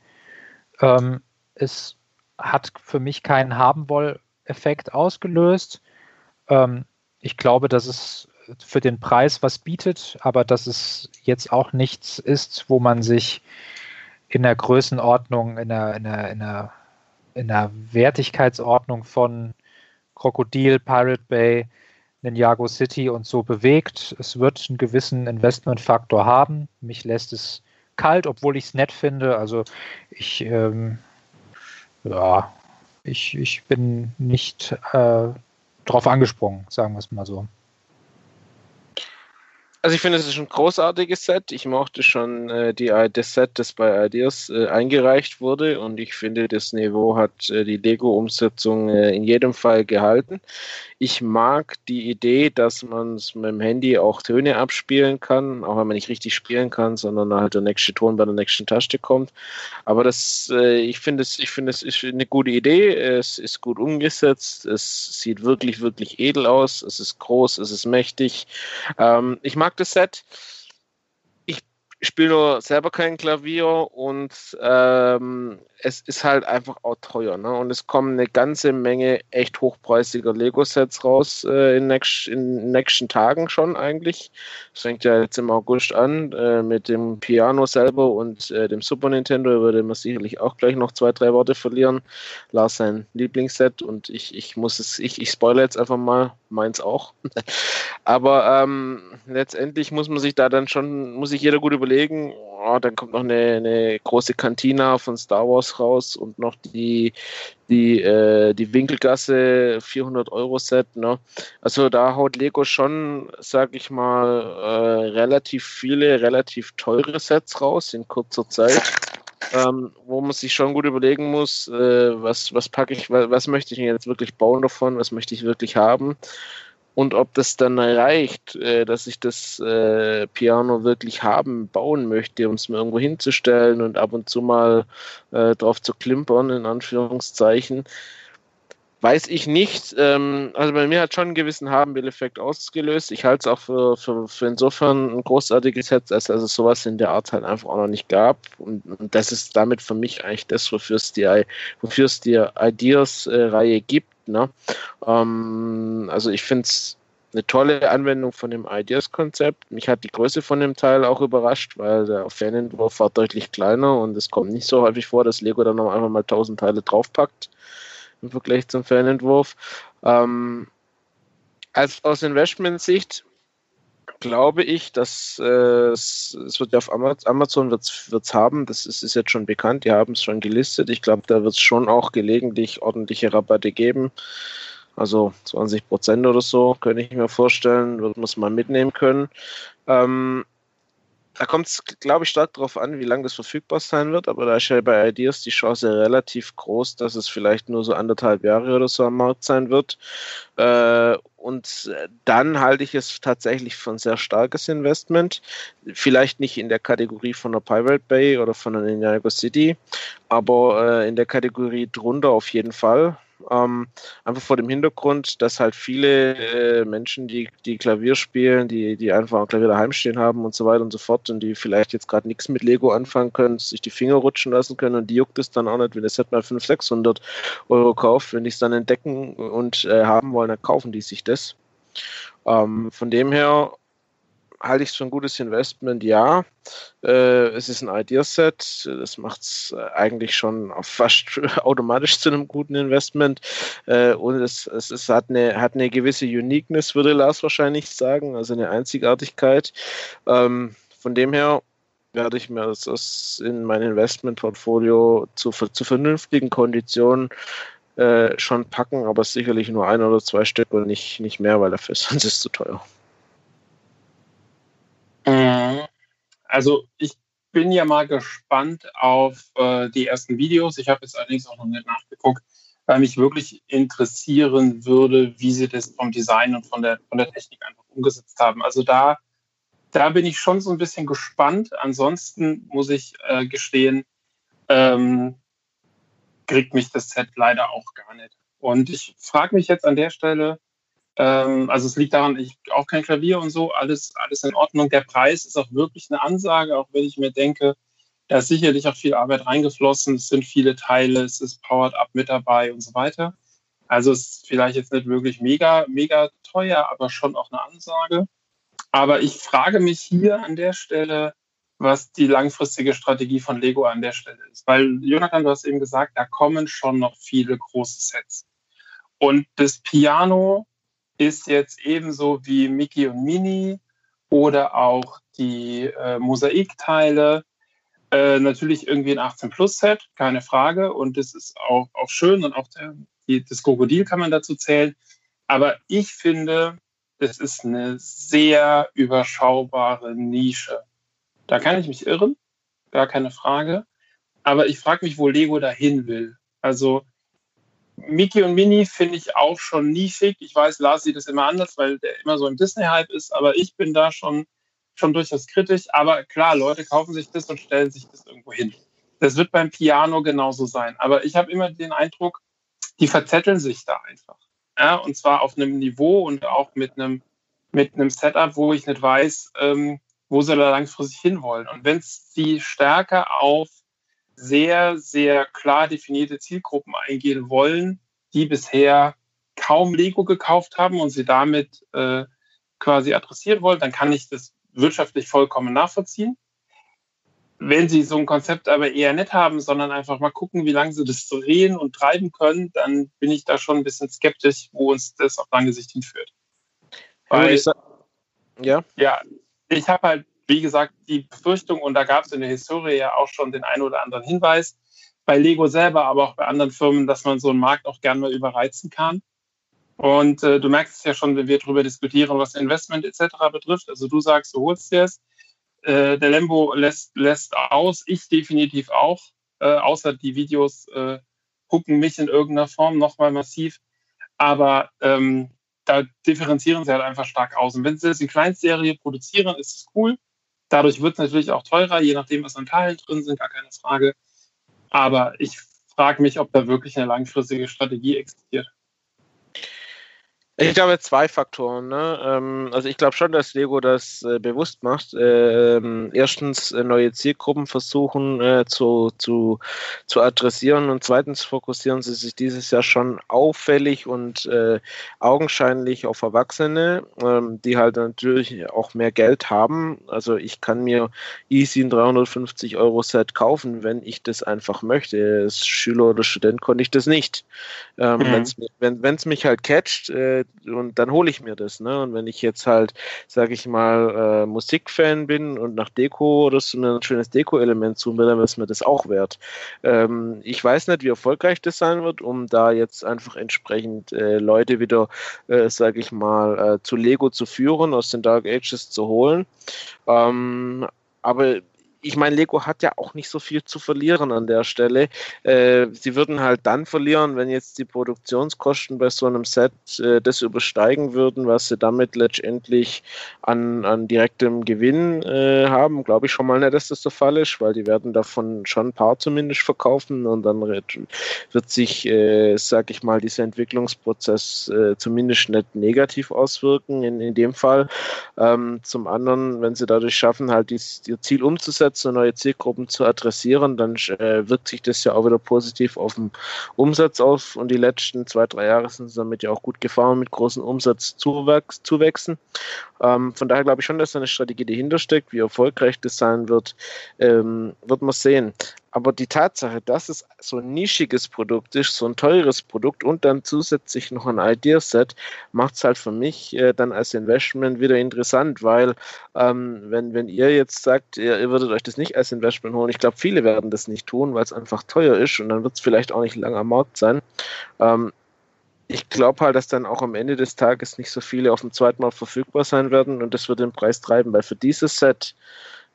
Ähm, es hat für mich keinen Haben-Woll-Effekt ausgelöst. Ähm, ich glaube, dass es für den Preis was bietet, aber dass es jetzt auch nichts ist, wo man sich in der Größenordnung, in der, in der, in der, in der Wertigkeitsordnung von Krokodil, Pirate Bay, Ninjago City und so bewegt. Es wird einen gewissen Investmentfaktor haben. Mich lässt es kalt, obwohl ich es nett finde. Also ich, ähm, ja, ich, ich bin nicht äh, drauf angesprungen, sagen wir es mal so. Also ich finde, es ist ein großartiges Set. Ich mochte schon äh, die, das Set, das bei Ideas äh, eingereicht wurde und ich finde, das Niveau hat äh, die Lego-Umsetzung äh, in jedem Fall gehalten. Ich mag die Idee, dass man es mit dem Handy auch Töne abspielen kann, auch wenn man nicht richtig spielen kann, sondern halt der nächste Ton bei der nächsten Taste kommt. Aber das, äh, ich finde es, ich ist eine gute Idee. Es ist gut umgesetzt. Es sieht wirklich, wirklich edel aus. Es ist groß. Es ist mächtig. Ähm, ich mag das Set ich spiele nur selber kein Klavier und ähm, es ist halt einfach auch teuer. Ne? Und es kommen eine ganze Menge echt hochpreisiger Lego-Sets raus äh, in, next, in nächsten Tagen schon eigentlich. Das fängt ja jetzt im August an äh, mit dem Piano selber und äh, dem Super Nintendo, über den wir sicherlich auch gleich noch zwei, drei Worte verlieren. Lars sein Lieblingsset und ich, ich muss es, ich, ich spoilere jetzt einfach mal, meins auch. [LAUGHS] Aber ähm, letztendlich muss man sich da dann schon, muss sich jeder gut überlegen, oh, dann kommt noch eine, eine große Kantina von Star Wars raus und noch die, die, äh, die Winkelgasse 400 Euro Set. Ne? Also da haut Lego schon, sag ich mal, äh, relativ viele, relativ teure Sets raus in kurzer Zeit. Ähm, wo man sich schon gut überlegen muss, äh, was, was packe ich, was, was möchte ich jetzt wirklich bauen davon, was möchte ich wirklich haben und ob das dann reicht, äh, dass ich das äh, Piano wirklich haben, bauen möchte, um es mir irgendwo hinzustellen und ab und zu mal äh, drauf zu klimpern, in Anführungszeichen, weiß ich nicht. Ähm, also bei mir hat schon einen gewissen Haben-Will-Effekt ausgelöst. Ich halte es auch für, für, für insofern ein großartiges Set, als es sowas in der Art halt einfach auch noch nicht gab. Und, und das ist damit für mich eigentlich das, wofür es die, wofür es die Ideas-Reihe gibt Ne? Ähm, also ich finde es eine tolle Anwendung von dem Ideas-Konzept. Mich hat die Größe von dem Teil auch überrascht, weil der Fanentwurf war deutlich kleiner und es kommt nicht so häufig vor, dass Lego dann noch einfach mal 1000 Teile draufpackt im Vergleich zum Fanentwurf. Ähm, als aus Investment-Sicht glaube ich, dass äh, es, wird ja auf Amazon wird es haben, das ist, ist, jetzt schon bekannt, die haben es schon gelistet. Ich glaube, da wird es schon auch gelegentlich ordentliche Rabatte geben. Also 20 Prozent oder so, könnte ich mir vorstellen, wird man es mal mitnehmen können. Ähm, da kommt es, glaube ich, stark darauf an, wie lange das verfügbar sein wird, aber da ist ja bei Ideas die Chance relativ groß, dass es vielleicht nur so anderthalb Jahre oder so am Markt sein wird. Äh, und äh, dann halte ich es tatsächlich für ein sehr starkes Investment. Vielleicht nicht in der Kategorie von der Pirate Bay oder von der Ninjago City, aber äh, in der Kategorie drunter auf jeden Fall. Ähm, einfach vor dem Hintergrund, dass halt viele äh, Menschen, die, die Klavier spielen, die, die einfach ein Klavier daheim stehen haben und so weiter und so fort und die vielleicht jetzt gerade nichts mit Lego anfangen können, sich die Finger rutschen lassen können und die juckt es dann auch nicht, wenn das Set mal 500, 600 Euro kauft. Wenn die es dann entdecken und äh, haben wollen, dann kaufen die sich das. Ähm, von dem her halte ich es für ein gutes Investment, ja. Äh, es ist ein Ideaset, das macht es äh, eigentlich schon fast [LAUGHS] automatisch zu einem guten Investment. Äh, und es, es, es, hat, eine, hat eine gewisse Uniqueness, würde Lars wahrscheinlich sagen, also eine Einzigartigkeit. Ähm, von dem her werde ich mir das in mein Investmentportfolio zu, zu vernünftigen Konditionen äh, schon packen, aber sicherlich nur ein oder zwei Stück und nicht, nicht mehr, weil dafür sonst [LAUGHS] ist es zu teuer. Also ich bin ja mal gespannt auf äh, die ersten Videos. Ich habe jetzt allerdings auch noch nicht nachgeguckt, weil mich wirklich interessieren würde, wie sie das vom Design und von der, von der Technik einfach umgesetzt haben. Also da, da bin ich schon so ein bisschen gespannt. Ansonsten muss ich äh, gestehen, ähm, kriegt mich das Set leider auch gar nicht. Und ich frage mich jetzt an der Stelle, ähm, also es liegt daran, ich auch kein Klavier und so, alles, alles in Ordnung. Der Preis ist auch wirklich eine Ansage, auch wenn ich mir denke, da ist sicherlich auch viel Arbeit reingeflossen, es sind viele Teile, es ist Powered Up mit dabei und so weiter. Also es ist vielleicht jetzt nicht wirklich mega, mega teuer, aber schon auch eine Ansage. Aber ich frage mich hier an der Stelle, was die langfristige Strategie von Lego an der Stelle ist. Weil, Jonathan, du hast eben gesagt, da kommen schon noch viele große Sets. Und das Piano ist jetzt ebenso wie Mickey und Minnie oder auch die äh, Mosaikteile äh, natürlich irgendwie ein 18-Plus-Set, keine Frage. Und das ist auch, auch schön und auch der, die, das Krokodil kann man dazu zählen. Aber ich finde, das ist eine sehr überschaubare Nische. Da kann ich mich irren, gar keine Frage. Aber ich frage mich, wo Lego dahin will. Also Mickey und Minnie finde ich auch schon nischig. Ich weiß, Lars sieht es immer anders, weil der immer so im Disney-Hype ist, aber ich bin da schon, schon durchaus kritisch. Aber klar, Leute kaufen sich das und stellen sich das irgendwo hin. Das wird beim Piano genauso sein. Aber ich habe immer den Eindruck, die verzetteln sich da einfach. Ja, und zwar auf einem Niveau und auch mit einem, mit einem Setup, wo ich nicht weiß, ähm, wo sie da langfristig hinwollen. Und wenn sie stärker auf sehr, sehr klar definierte Zielgruppen eingehen wollen, die bisher kaum Lego gekauft haben und sie damit äh, quasi adressieren wollen, dann kann ich das wirtschaftlich vollkommen nachvollziehen. Wenn sie so ein Konzept aber eher nicht haben, sondern einfach mal gucken, wie lange sie das drehen und treiben können, dann bin ich da schon ein bisschen skeptisch, wo uns das auf lange Sicht hinführt. Weil, ja. ja, ich habe halt wie gesagt, die Befürchtung, und da gab es in der Historie ja auch schon den einen oder anderen Hinweis, bei Lego selber, aber auch bei anderen Firmen, dass man so einen Markt auch gerne mal überreizen kann. Und äh, du merkst es ja schon, wenn wir darüber diskutieren, was Investment etc. betrifft. Also du sagst, du holst dir es. Äh, der Lembo lässt, lässt aus, ich definitiv auch, äh, außer die Videos äh, gucken mich in irgendeiner Form nochmal massiv. Aber ähm, da differenzieren sie halt einfach stark aus. Und wenn sie das in Kleinstserie produzieren, ist es cool. Dadurch wird es natürlich auch teurer, je nachdem, was an Teilen drin sind, gar keine Frage. Aber ich frage mich, ob da wirklich eine langfristige Strategie existiert. Ich glaube, zwei Faktoren. Ne? Ähm, also ich glaube schon, dass Lego das äh, bewusst macht. Ähm, erstens äh, neue Zielgruppen versuchen äh, zu, zu, zu adressieren und zweitens fokussieren sie sich dieses Jahr schon auffällig und augenscheinlich auf Erwachsene, ähm, die halt natürlich auch mehr Geld haben. Also ich kann mir easy ein 350 Euro Set kaufen, wenn ich das einfach möchte. Als Schüler oder Student konnte ich das nicht. Mhm. wenn es mich halt catcht, und dann hole ich mir das. Ne? Und wenn ich jetzt halt, sage ich mal, äh, Musikfan bin und nach Deko oder so ein schönes Deko-Element suchen will, dann ist mir das auch wert. Ähm, ich weiß nicht, wie erfolgreich das sein wird, um da jetzt einfach entsprechend äh, Leute wieder, äh, sage ich mal, äh, zu Lego zu führen, aus den Dark Ages zu holen. Ähm, aber ich meine, Lego hat ja auch nicht so viel zu verlieren an der Stelle. Äh, sie würden halt dann verlieren, wenn jetzt die Produktionskosten bei so einem Set äh, das übersteigen würden, was sie damit letztendlich an, an direktem Gewinn äh, haben. Glaube ich schon mal nicht, dass das der Fall ist, weil die werden davon schon ein paar zumindest verkaufen und dann wird sich, äh, sag ich mal, dieser Entwicklungsprozess äh, zumindest nicht negativ auswirken in, in dem Fall. Ähm, zum anderen, wenn sie dadurch schaffen, halt dies, ihr Ziel umzusetzen und neue Zielgruppen zu adressieren, dann äh, wirkt sich das ja auch wieder positiv auf den Umsatz auf und die letzten zwei, drei Jahre sind sie damit ja auch gut gefahren mit großen Umsatzzuwächsen. Ähm, von daher glaube ich schon, dass da eine Strategie dahinter steckt. Wie erfolgreich das sein wird, ähm, wird man sehen. Aber die Tatsache, dass es so ein nischiges Produkt ist, so ein teures Produkt und dann zusätzlich noch ein Ideaset, macht es halt für mich äh, dann als Investment wieder interessant, weil ähm, wenn, wenn ihr jetzt sagt, ihr, ihr, würdet euch das nicht als Investment holen, ich glaube, viele werden das nicht tun, weil es einfach teuer ist und dann wird es vielleicht auch nicht lange am Markt sein. Ähm, ich glaube halt, dass dann auch am Ende des Tages nicht so viele auf dem zweiten Mal verfügbar sein werden und das wird den Preis treiben, weil für dieses Set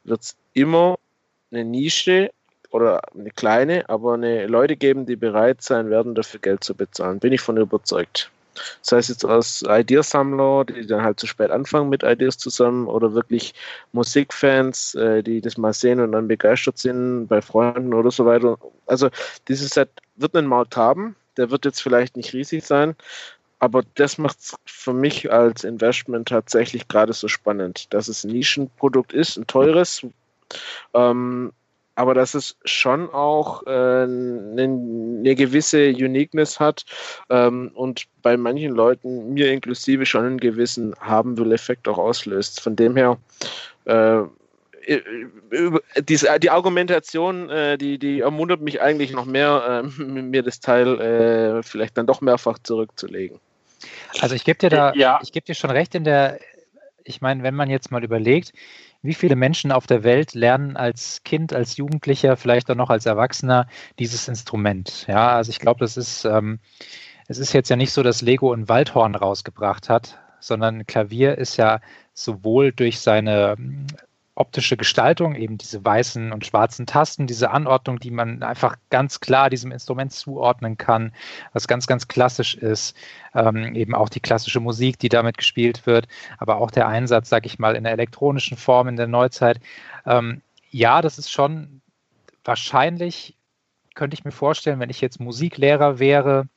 wird es immer eine Nische oder eine kleine, aber eine Leute geben, die bereit sein werden, dafür Geld zu bezahlen. Bin ich von überzeugt. Das heißt jetzt aus Ideasammler, die dann halt zu spät anfangen mit Ideas zusammen oder wirklich Musikfans, äh, die das mal sehen und dann begeistert sind bei Freunden oder so weiter. Also dieses Set wird einen Markt haben, der wird jetzt vielleicht nicht riesig sein, aber das macht es für mich als Investment tatsächlich gerade so spannend, dass es ein Nischenprodukt ist, ein teures, ähm, aber dass es schon auch äh, eine, eine, gewisse Uniqueness hat ähm, und bei manchen Leuten, mir inklusive, schon einen gewissen haben will Effekt auch auslöst. Von dem her, äh, die, die Argumentation, äh, die, die ermuntert mich eigentlich noch mehr, äh, [LAUGHS] mir das Teil äh, vielleicht dann doch mehrfach zurückzulegen. Also ich gebe dir da, ja. ich gebe dir schon recht in der, ich meine, wenn man jetzt mal überlegt, wie viele Menschen auf der Welt lernen als Kind, als Jugendlicher, vielleicht auch noch als Erwachsener dieses Instrument? Ja, also ich glaube, das ist, ähm, es ist jetzt ja nicht so, dass Lego ein Waldhorn rausgebracht hat, sondern Klavier ist ja sowohl durch seine optische Gestaltung, eben diese weißen und schwarzen Tasten, diese Anordnung, die man einfach ganz klar diesem Instrument zuordnen kann, was ganz, ganz klassisch ist, ähm, eben auch die klassische Musik, die damit gespielt wird, aber auch der Einsatz, sag ich mal, in der elektronischen Form in der Neuzeit. Ähm, ja, das ist schon wahrscheinlich, könnte ich mir vorstellen, wenn ich jetzt Musiklehrer wäre,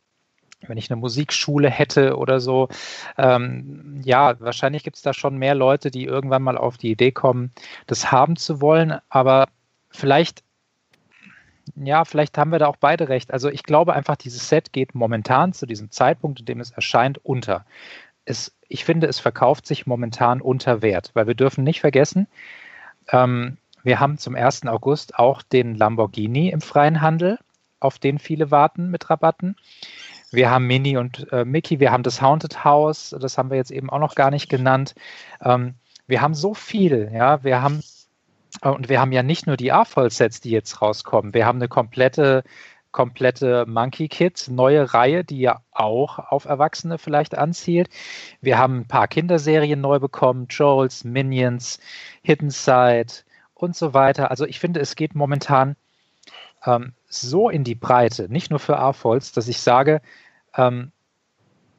wenn ich eine Musikschule hätte oder so, ähm, ja, wahrscheinlich gibt es da schon mehr Leute, die irgendwann mal auf die Idee kommen, das haben zu wollen, aber vielleicht, ja, vielleicht haben wir da auch beide recht. Also ich glaube einfach, dieses Set geht momentan zu diesem Zeitpunkt, in dem es erscheint, unter. Es, ich finde, es verkauft sich momentan unter Wert, weil wir dürfen nicht vergessen, ähm, wir haben zum 1. August auch den Lamborghini im freien Handel, auf den viele warten mit Rabatten. Wir haben Minnie und äh, Mickey, wir haben das Haunted House, das haben wir jetzt eben auch noch gar nicht genannt. Ähm, wir haben so viel, ja, wir haben äh, und wir haben ja nicht nur die A-Voll-Sets, die jetzt rauskommen. Wir haben eine komplette, komplette Monkey Kit, neue Reihe, die ja auch auf Erwachsene vielleicht anzielt. Wir haben ein paar Kinderserien neu bekommen, Joels, Minions, Hidden Side und so weiter. Also ich finde, es geht momentan ähm, so in die Breite, nicht nur für A-Volls, dass ich sage, ähm,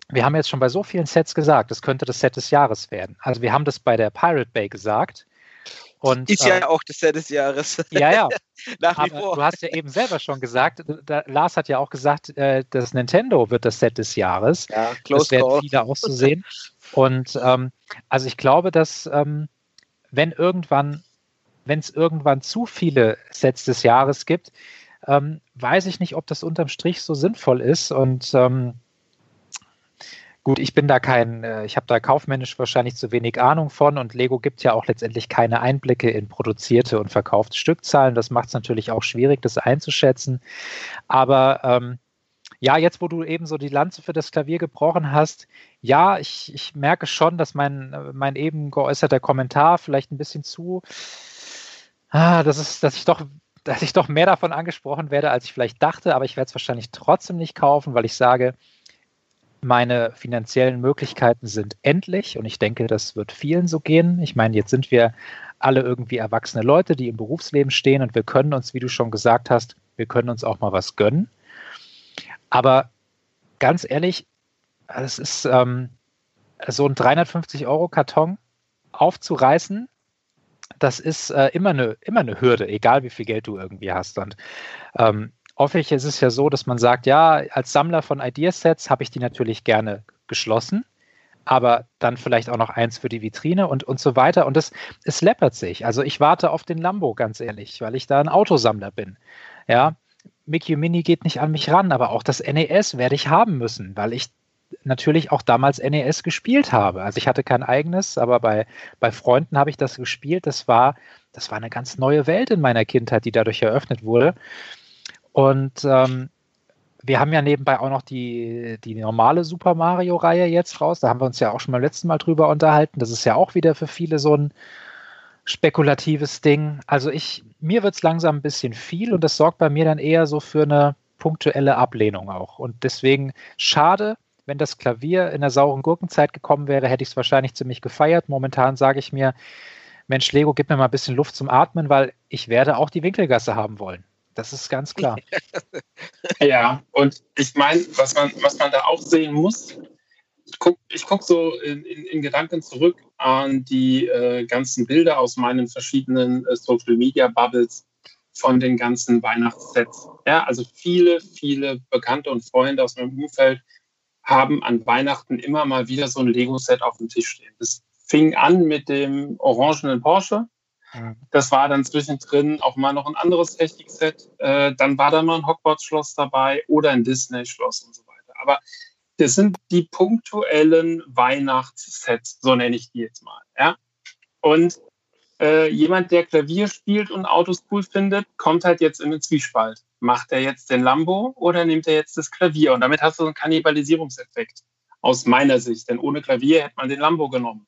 wir haben jetzt schon bei so vielen Sets gesagt, das könnte das Set des Jahres werden. Also wir haben das bei der Pirate Bay gesagt. Und, ist ja äh, auch das Set des Jahres. Ja, ja. [LAUGHS] Nach wie vor. Du hast ja eben selber schon gesagt, da, Lars hat ja auch gesagt, äh, das Nintendo wird das Set des Jahres. Ja, close das werden call. viele auch so sehen. Und ähm, also ich glaube, dass ähm, wenn irgendwann, wenn es irgendwann zu viele Sets des Jahres gibt, ähm, weiß ich nicht, ob das unterm Strich so sinnvoll ist. Und ähm, gut, ich bin da kein, äh, ich habe da kaufmännisch wahrscheinlich zu wenig Ahnung von und Lego gibt ja auch letztendlich keine Einblicke in produzierte und verkaufte Stückzahlen. Das macht es natürlich auch schwierig, das einzuschätzen. Aber ähm, ja, jetzt, wo du eben so die Lanze für das Klavier gebrochen hast, ja, ich, ich merke schon, dass mein, mein eben geäußerter Kommentar vielleicht ein bisschen zu, ah, das ist, dass ich doch dass ich doch mehr davon angesprochen werde, als ich vielleicht dachte, aber ich werde es wahrscheinlich trotzdem nicht kaufen, weil ich sage, meine finanziellen Möglichkeiten sind endlich und ich denke, das wird vielen so gehen. Ich meine, jetzt sind wir alle irgendwie erwachsene Leute, die im Berufsleben stehen und wir können uns, wie du schon gesagt hast, wir können uns auch mal was gönnen. Aber ganz ehrlich, es ist ähm, so ein 350 Euro Karton aufzureißen, das ist äh, immer, eine, immer eine Hürde, egal wie viel Geld du irgendwie hast. Und ähm, häufig ist es ja so, dass man sagt, ja, als Sammler von Ideasets habe ich die natürlich gerne geschlossen, aber dann vielleicht auch noch eins für die Vitrine und, und so weiter. Und das, es läppert sich. Also ich warte auf den Lambo, ganz ehrlich, weil ich da ein Autosammler bin. Ja, Mickey Mini geht nicht an mich ran, aber auch das NES werde ich haben müssen, weil ich natürlich auch damals NES gespielt habe. Also ich hatte kein eigenes, aber bei, bei Freunden habe ich das gespielt. Das war, das war eine ganz neue Welt in meiner Kindheit, die dadurch eröffnet wurde. Und ähm, wir haben ja nebenbei auch noch die, die normale Super Mario-Reihe jetzt raus. Da haben wir uns ja auch schon beim letzten Mal drüber unterhalten. Das ist ja auch wieder für viele so ein spekulatives Ding. Also ich, mir wird es langsam ein bisschen viel und das sorgt bei mir dann eher so für eine punktuelle Ablehnung auch. Und deswegen schade, wenn das Klavier in der sauren Gurkenzeit gekommen wäre, hätte ich es wahrscheinlich ziemlich gefeiert. Momentan sage ich mir, Mensch, Lego, gib mir mal ein bisschen Luft zum Atmen, weil ich werde auch die Winkelgasse haben wollen. Das ist ganz klar. [LAUGHS] ja, und ich meine, was man, was man da auch sehen muss, ich gucke guck so in, in, in, Gedanken zurück an die äh, ganzen Bilder aus meinen verschiedenen äh, Social Media Bubbles von den ganzen Weihnachtssets. Ja, also viele, viele Bekannte und Freunde aus meinem Umfeld haben an Weihnachten immer mal wieder so ein Lego-Set auf dem Tisch stehen. Das fing an mit dem orangenen Porsche. Das war dann zwischendrin auch mal noch ein anderes Technikset. Äh, dann war da mal ein Hogwarts-Schloss dabei oder ein Disney-Schloss und so weiter. Aber das sind die punktuellen Weihnachtssets, so nenne ich die jetzt mal. Ja? Und äh, jemand, der Klavier spielt und Autos cool findet, kommt halt jetzt in den Zwiespalt. Macht er jetzt den Lambo oder nimmt er jetzt das Klavier? Und damit hast du einen Kannibalisierungseffekt aus meiner Sicht. Denn ohne Klavier hätte man den Lambo genommen.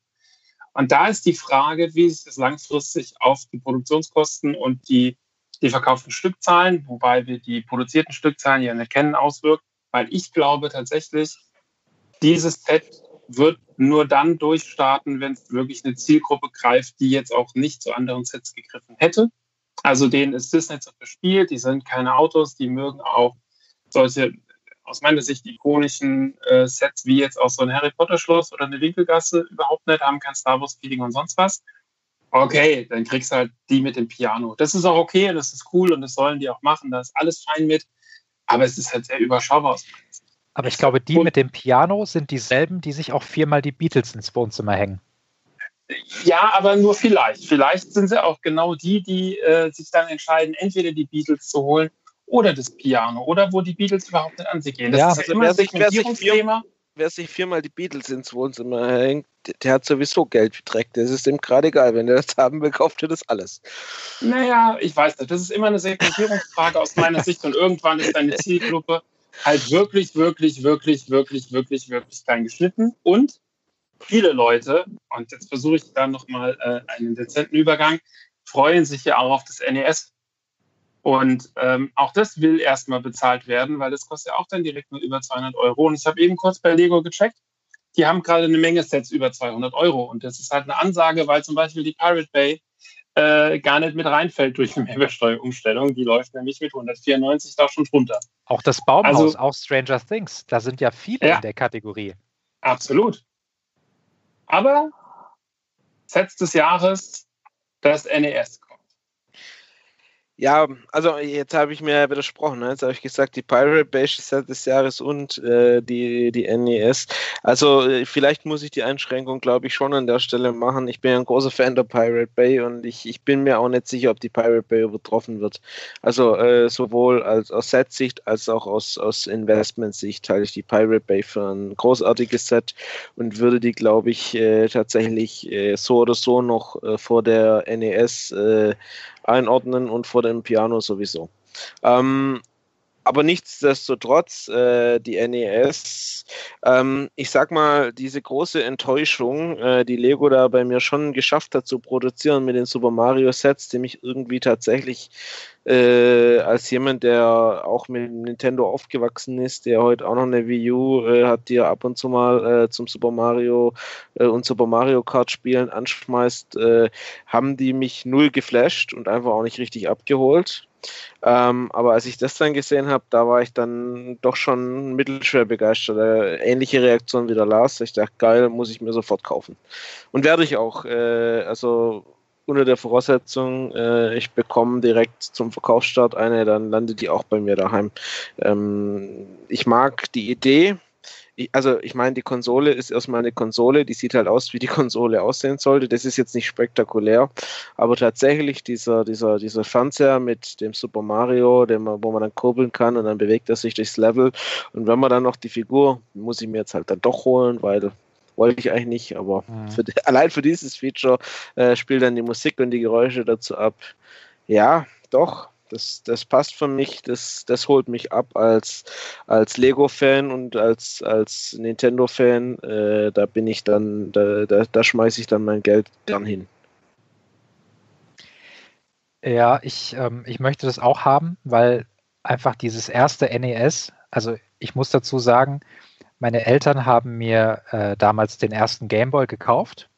Und da ist die Frage, wie sich das langfristig auf die Produktionskosten und die, die verkauften Stückzahlen, wobei wir die produzierten Stückzahlen ja nicht kennen, auswirkt. Weil ich glaube tatsächlich, dieses Set wird nur dann durchstarten, wenn es wirklich eine Zielgruppe greift, die jetzt auch nicht zu anderen Sets gegriffen hätte. Also denen ist Disney zu verspielt, die sind keine Autos, die mögen auch solche aus meiner Sicht ikonischen äh, Sets wie jetzt auch so ein Harry Potter Schloss oder eine Winkelgasse überhaupt nicht, haben kein Star Wars Feeling und sonst was. Okay, dann kriegst du halt die mit dem Piano. Das ist auch okay, das ist cool und das sollen die auch machen, da ist alles fein mit. Aber es ist halt sehr überschaubar aus meiner Sicht. Aber ich glaube, die und, mit dem Piano sind dieselben, die sich auch viermal die Beatles ins Wohnzimmer hängen. Ja, aber nur vielleicht. Vielleicht sind sie auch genau die, die äh, sich dann entscheiden, entweder die Beatles zu holen oder das Piano oder wo die Beatles überhaupt nicht an sich gehen. Das ja, ist halt immer ein Segmentierungsthema. Wer sich viermal die Beatles ins Wohnzimmer hängt, der hat sowieso Geld direkt. Das ist ihm gerade egal. Wenn er das haben will, kauft er das alles. Naja, ich weiß nicht. Das ist immer eine Segmentierungsfrage aus meiner Sicht und irgendwann ist deine Zielgruppe halt wirklich, wirklich, wirklich, wirklich, wirklich, wirklich klein geschnitten. Und viele Leute, und jetzt versuche ich da nochmal äh, einen dezenten Übergang, freuen sich ja auch auf das NES. Und ähm, auch das will erstmal bezahlt werden, weil das kostet ja auch dann direkt nur über 200 Euro. Und ich habe eben kurz bei Lego gecheckt, die haben gerade eine Menge Sets über 200 Euro. Und das ist halt eine Ansage, weil zum Beispiel die Pirate Bay äh, gar nicht mit reinfällt durch die [LAUGHS] Mehrwertsteuerumstellung. Die läuft nämlich mit 194 da schon drunter. Auch das Baumhaus, also, auch Stranger Things, da sind ja viele ja, in der Kategorie. Absolut. Aber Sets des Jahres, das NES. Ja, also jetzt habe ich mir widersprochen. Ne? Jetzt habe ich gesagt, die Pirate Bay Set des Jahres und äh, die, die NES. Also äh, vielleicht muss ich die Einschränkung, glaube ich, schon an der Stelle machen. Ich bin ein großer Fan der Pirate Bay und ich, ich bin mir auch nicht sicher, ob die Pirate Bay übertroffen wird. Also äh, sowohl als aus Set-Sicht als auch aus, aus Investment-Sicht halte ich die Pirate Bay für ein großartiges Set und würde die, glaube ich, äh, tatsächlich äh, so oder so noch äh, vor der NES einordnen und vor dem Piano sowieso. Ähm, aber nichtsdestotrotz, äh, die NES, ähm, ich sag mal, diese große Enttäuschung, äh, die Lego da bei mir schon geschafft hat zu produzieren mit den Super Mario Sets, die mich irgendwie tatsächlich äh, als jemand, der auch mit Nintendo aufgewachsen ist, der heute auch noch eine Wii U äh, hat, die er ab und zu mal äh, zum Super Mario äh, und Super Mario Kart spielen anschmeißt, haben die mich null geflasht und einfach auch nicht richtig abgeholt. Ähm, aber als ich das dann gesehen habe, da war ich dann doch schon mittelschwer begeistert. Äh, ähnliche Reaktion wie der Lars. Ich dachte, geil, muss ich mir sofort kaufen. Und werde ich auch. Äh, also unter der Voraussetzung, äh, ich bekomme direkt zum Verkaufsstart eine, dann landet die auch bei mir daheim. Ähm, ich mag die Idee. Ich, also ich meine, die Konsole ist erstmal eine Konsole, die sieht halt aus, wie die [LAUGHS] Konsole aussehen sollte. Das ist jetzt nicht spektakulär, aber tatsächlich dieser, dieser, dieser Fernseher mit dem Super Mario, den man, wo man dann kurbeln kann und dann bewegt er sich durchs Level. Und wenn man dann noch die Figur, muss ich mir jetzt halt dann doch holen, weil wollte ich eigentlich nicht, aber mhm. für, [LAUGHS] allein für dieses Feature äh, spielt dann die Musik und die Geräusche dazu ab. Ja, doch, das, das passt für mich, das, das holt mich ab als, als Lego-Fan und als, als Nintendo-Fan. Äh, da bin ich dann, da, da, da schmeiße ich dann mein Geld gern hin. Ja, ich, ähm, ich möchte das auch haben, weil einfach dieses erste NES, also ich muss dazu sagen, meine Eltern haben mir äh, damals den ersten Gameboy gekauft,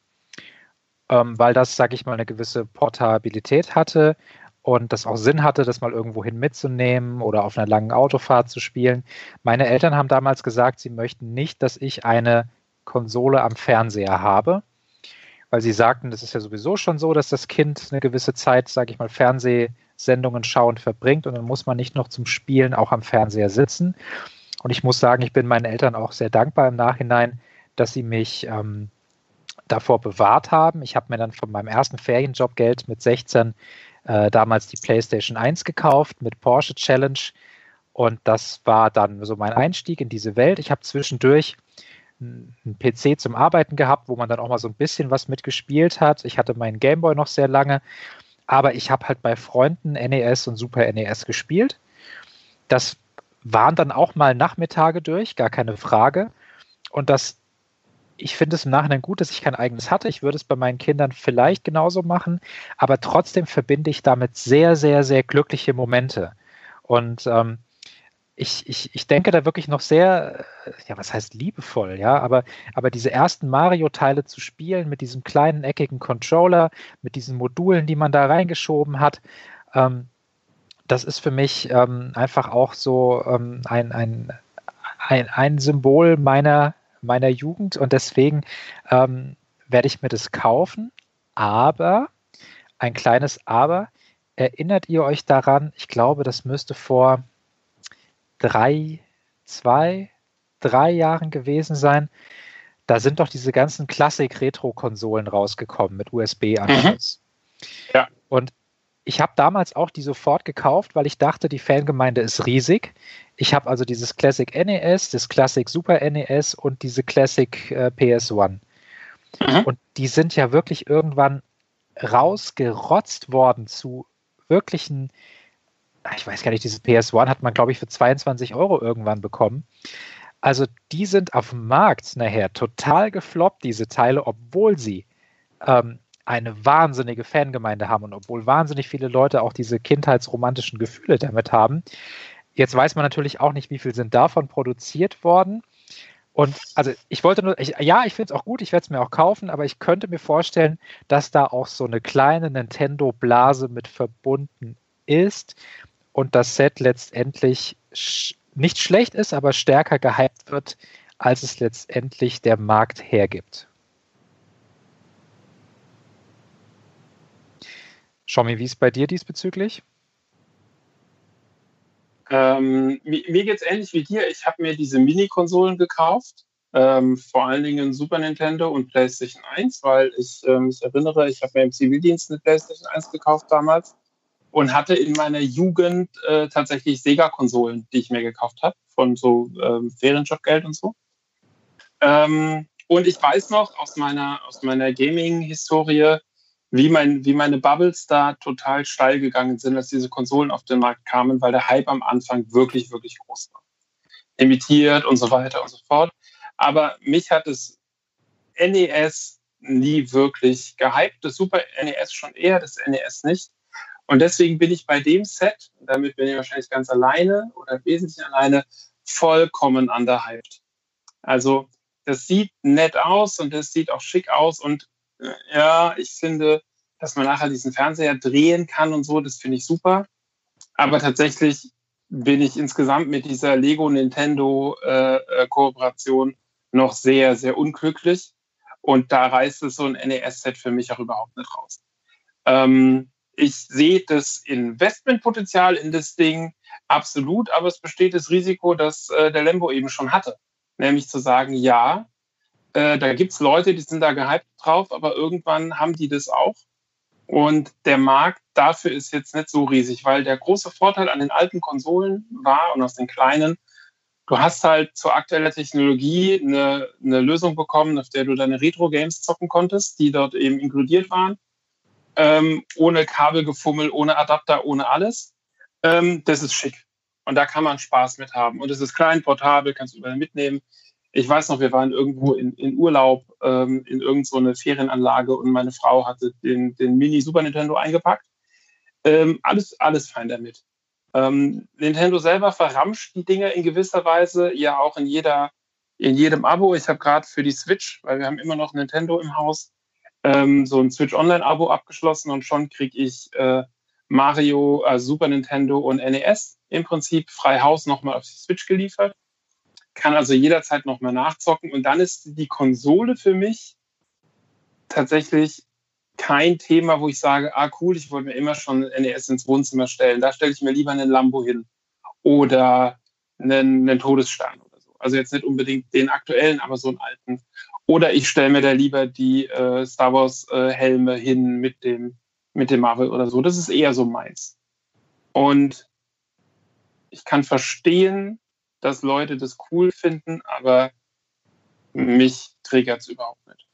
ähm, weil das, sage ich mal, eine gewisse Portabilität hatte und das auch Sinn hatte, das mal irgendwohin mitzunehmen oder auf einer langen Autofahrt zu spielen. Meine Eltern haben damals gesagt, sie möchten nicht, dass ich eine Konsole am Fernseher habe, weil sie sagten, das ist ja sowieso schon so, dass das Kind eine gewisse Zeit, sage ich mal, Fernsehsendungen schauend verbringt und dann muss man nicht noch zum Spielen auch am Fernseher sitzen. Und ich muss sagen, ich bin meinen Eltern auch sehr dankbar im Nachhinein, dass sie mich ähm, davor bewahrt haben. Ich habe mir dann von meinem ersten Ferienjob Geld mit 16 äh, damals die PlayStation 1 gekauft mit Porsche Challenge. Und das war dann so mein Einstieg in diese Welt. Ich habe zwischendurch einen PC zum Arbeiten gehabt, wo man dann auch mal so ein bisschen was mitgespielt hat. Ich hatte meinen Gameboy noch sehr lange, aber ich habe halt bei Freunden NES und Super NES gespielt. Das waren dann auch mal Nachmittage durch, gar keine Frage. Und das, ich finde es im Nachhinein gut, dass ich kein eigenes hatte. Ich würde es bei meinen Kindern vielleicht genauso machen, aber trotzdem verbinde ich damit sehr, sehr, sehr glückliche Momente. Und ähm, ich, ich, ich denke da wirklich noch sehr, äh, ja, was heißt liebevoll, ja, aber, aber diese ersten Mario-Teile zu spielen mit diesem kleinen eckigen Controller, mit diesen Modulen, die man da reingeschoben hat, ähm, das ist für mich ähm, einfach auch so ähm, ein, ein, ein, ein, Symbol meiner, meiner Jugend und deswegen ähm, werde ich mir das kaufen. Aber, ein kleines Aber, erinnert ihr euch daran, ich glaube, das müsste vor drei, zwei, drei Jahren gewesen sein. Da sind doch diese ganzen Klassik-Retro-Konsolen rausgekommen mit USB-Anschluss. Mhm. Ja. Und ich habe damals auch die sofort gekauft, weil ich dachte, die Fangemeinde ist riesig. Ich habe also dieses Classic NES, das Classic Super NES und diese Classic äh, PS1. Mhm. Und die sind ja wirklich irgendwann rausgerotzt worden zu wirklichen, ich weiß gar nicht, diese PS1 hat man, glaube ich, für 22 Euro irgendwann bekommen. Also die sind auf dem Markt nachher total gefloppt, diese Teile, obwohl sie ähm, eine wahnsinnige Fangemeinde haben und obwohl wahnsinnig viele Leute auch diese kindheitsromantischen Gefühle damit haben. Jetzt weiß man natürlich auch nicht, wie viel sind davon produziert worden. Und also ich wollte nur, ich, ja, ich finde es auch gut, ich werde es mir auch kaufen, aber ich könnte mir vorstellen, dass da auch so eine kleine Nintendo-Blase mit verbunden ist und das Set letztendlich sch nicht schlecht ist, aber stärker gehypt wird, als es letztendlich der Markt hergibt. Schommi, wie ist bei dir diesbezüglich? Ähm, mir mir geht es ähnlich wie dir. Ich habe mir diese Mini-Konsolen gekauft, ähm, vor allen Dingen Super Nintendo und PlayStation 1, weil ich äh, mich erinnere, ich habe mir im Zivildienst eine PlayStation 1 gekauft damals und hatte in meiner Jugend äh, tatsächlich Sega-Konsolen, die ich mir gekauft habe, von so ähm, Ferienjobgeld und so. Ähm, und ich weiß noch aus meiner, aus meiner Gaming-Historie, wie, mein, wie meine Bubbles da total steil gegangen sind, als diese Konsolen auf den Markt kamen, weil der Hype am Anfang wirklich, wirklich groß war. Imitiert und so weiter und so fort. Aber mich hat das NES nie wirklich gehypt, das Super NES schon eher, das NES nicht. Und deswegen bin ich bei dem Set, damit bin ich wahrscheinlich ganz alleine oder wesentlich alleine, vollkommen underhyped. Also das sieht nett aus und das sieht auch schick aus und ja, ich finde, dass man nachher diesen Fernseher drehen kann und so, das finde ich super. Aber tatsächlich bin ich insgesamt mit dieser Lego Nintendo äh, äh noch sehr, sehr unglücklich. Und da reißt es so ein NES-Set für mich auch überhaupt nicht raus. Ähm, ich sehe das Investmentpotenzial in das Ding absolut, aber es besteht das Risiko, dass äh, der Lembo eben schon hatte nämlich zu sagen, ja, äh, da gibt es Leute, die sind da gehypt drauf, aber irgendwann haben die das auch. Und der Markt dafür ist jetzt nicht so riesig, weil der große Vorteil an den alten Konsolen war und aus den kleinen, du hast halt zur aktuellen Technologie eine, eine Lösung bekommen, auf der du deine Retro-Games zocken konntest, die dort eben inkludiert waren. Ähm, ohne Kabelgefummel, ohne Adapter, ohne alles. Ähm, das ist schick. Und da kann man Spaß mit haben. Und es ist klein, portabel, kannst du überall mitnehmen. Ich weiß noch, wir waren irgendwo in, in Urlaub ähm, in irgendeine so Ferienanlage und meine Frau hatte den, den Mini Super Nintendo eingepackt. Ähm, alles, alles fein damit. Ähm, Nintendo selber verramscht die Dinge in gewisser Weise, ja auch in jeder, in jedem Abo. Ich habe gerade für die Switch, weil wir haben immer noch Nintendo im Haus, ähm, so ein Switch Online-Abo abgeschlossen und schon kriege ich äh, Mario, äh, Super Nintendo und NES im Prinzip frei Haus nochmal auf die Switch geliefert. Kann also jederzeit nochmal nachzocken. Und dann ist die Konsole für mich tatsächlich kein Thema, wo ich sage, ah cool, ich wollte mir immer schon NES ins Wohnzimmer stellen. Da stelle ich mir lieber einen Lambo hin oder einen, einen Todesstern oder so. Also jetzt nicht unbedingt den aktuellen, aber so einen alten. Oder ich stelle mir da lieber die äh, Star Wars äh, Helme hin mit dem mit dem Marvel oder so. Das ist eher so meins. Und ich kann verstehen, dass Leute das cool finden, aber mich triggert es überhaupt nicht.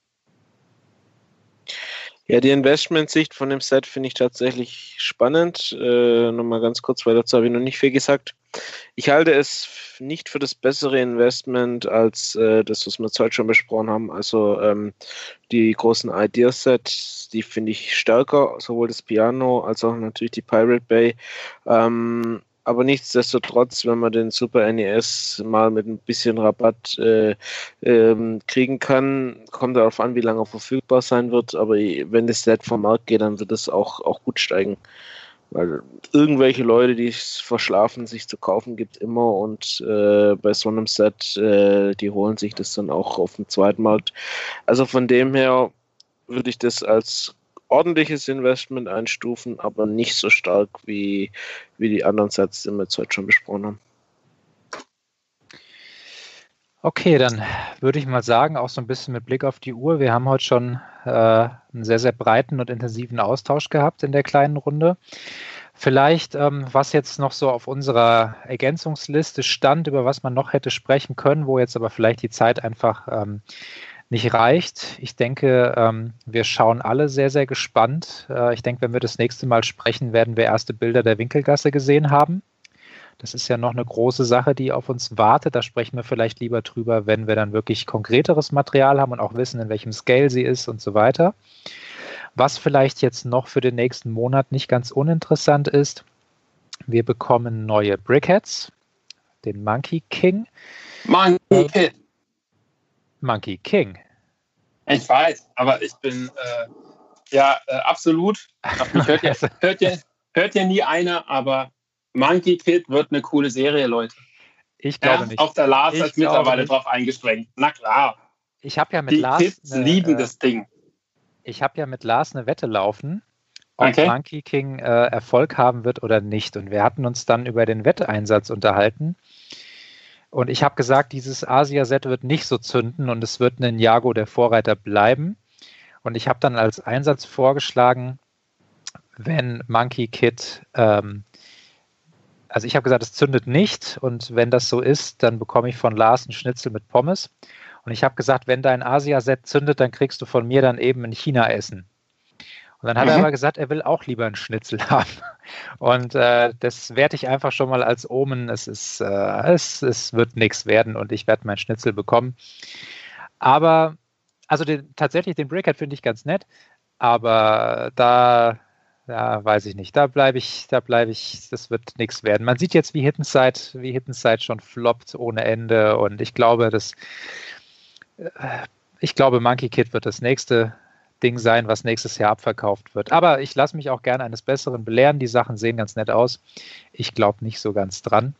Ja, die Investmentsicht von dem Set finde ich tatsächlich spannend. Äh, Nochmal ganz kurz, weil dazu habe ich noch nicht viel gesagt. Ich halte es nicht für das bessere Investment als äh, das, was wir heute schon besprochen haben. Also ähm, die großen Ideasets, die finde ich stärker, sowohl das Piano als auch natürlich die Pirate Bay. Ähm, aber nichtsdestotrotz, wenn man den Super NES mal mit ein bisschen Rabatt äh, ähm, kriegen kann, kommt darauf an, wie lange er verfügbar sein wird. Aber wenn das Set vom Markt geht, dann wird es auch, auch gut steigen. Weil irgendwelche Leute, die es verschlafen, sich zu kaufen, gibt immer und äh, bei so einem Set, äh, die holen sich das dann auch auf dem Zweitmarkt. Also von dem her würde ich das als ordentliches Investment einstufen, aber nicht so stark wie, wie die anderen Sets, die wir jetzt heute schon besprochen haben. Okay, dann würde ich mal sagen, auch so ein bisschen mit Blick auf die Uhr. Wir haben heute schon äh, einen sehr, sehr breiten und intensiven Austausch gehabt in der kleinen Runde. Vielleicht, ähm, was jetzt noch so auf unserer Ergänzungsliste stand, über was man noch hätte sprechen können, wo jetzt aber vielleicht die Zeit einfach ähm, nicht reicht. Ich denke, ähm, wir schauen alle sehr, sehr gespannt. Äh, ich denke, wenn wir das nächste Mal sprechen, werden wir erste Bilder der Winkelgasse gesehen haben. Das ist ja noch eine große Sache, die auf uns wartet. Da sprechen wir vielleicht lieber drüber, wenn wir dann wirklich konkreteres Material haben und auch wissen, in welchem Scale sie ist und so weiter. Was vielleicht jetzt noch für den nächsten Monat nicht ganz uninteressant ist, wir bekommen neue Brickheads, den Monkey King. Monkey Kid. Monkey King. Ich weiß, aber ich bin äh, ja äh, absolut. Hört ja, [LAUGHS] hört, ja, hört ja nie einer, aber Monkey Kid wird eine coole Serie, Leute. Ich glaube ja, nicht. Auch der Lars Ich ist mittlerweile glaube drauf eingesprengt. Na klar. Ich habe ja mit Die Lars. Kids eine, lieben äh, das Ding. Ich habe ja mit Lars eine Wette laufen, ob Okay. Monkey King äh, Erfolg haben wird oder nicht. Und wir hatten uns dann über den Wetteinsatz unterhalten. Und ich habe gesagt, dieses Asia-Set wird nicht so zünden und es wird ein Jago der Vorreiter bleiben. Und ich habe dann als Einsatz vorgeschlagen, wenn Monkey Kid, ähm, also ich habe gesagt, es zündet nicht und wenn das so ist, dann bekomme ich von Lars einen Schnitzel mit Pommes. Und ich habe gesagt, wenn dein Asia-Set zündet, dann kriegst du von mir dann eben ein China-Essen. Und dann hat er aber gesagt, er will auch lieber einen Schnitzel [LAUGHS] haben. Und äh, das werte ich einfach schon mal als Omen. Es, ist, äh, es, es wird nichts werden und ich werde meinen Schnitzel bekommen. Aber, also den, tatsächlich den Brickhead finde ich ganz nett, aber da, ja, weiß ich nicht. Da bleibe ich, da bleibe ich, das wird nichts werden. Man sieht jetzt, wie Hittenside, wie Hittenside schon floppt ohne Ende und ich glaube, dass äh, ich glaube, Monkey Kid wird das nächste Ding sein, was nächstes Jahr abverkauft wird. Aber ich lasse mich auch gerne eines Besseren belehren. Die Sachen sehen ganz nett aus. Ich glaube nicht so ganz dran.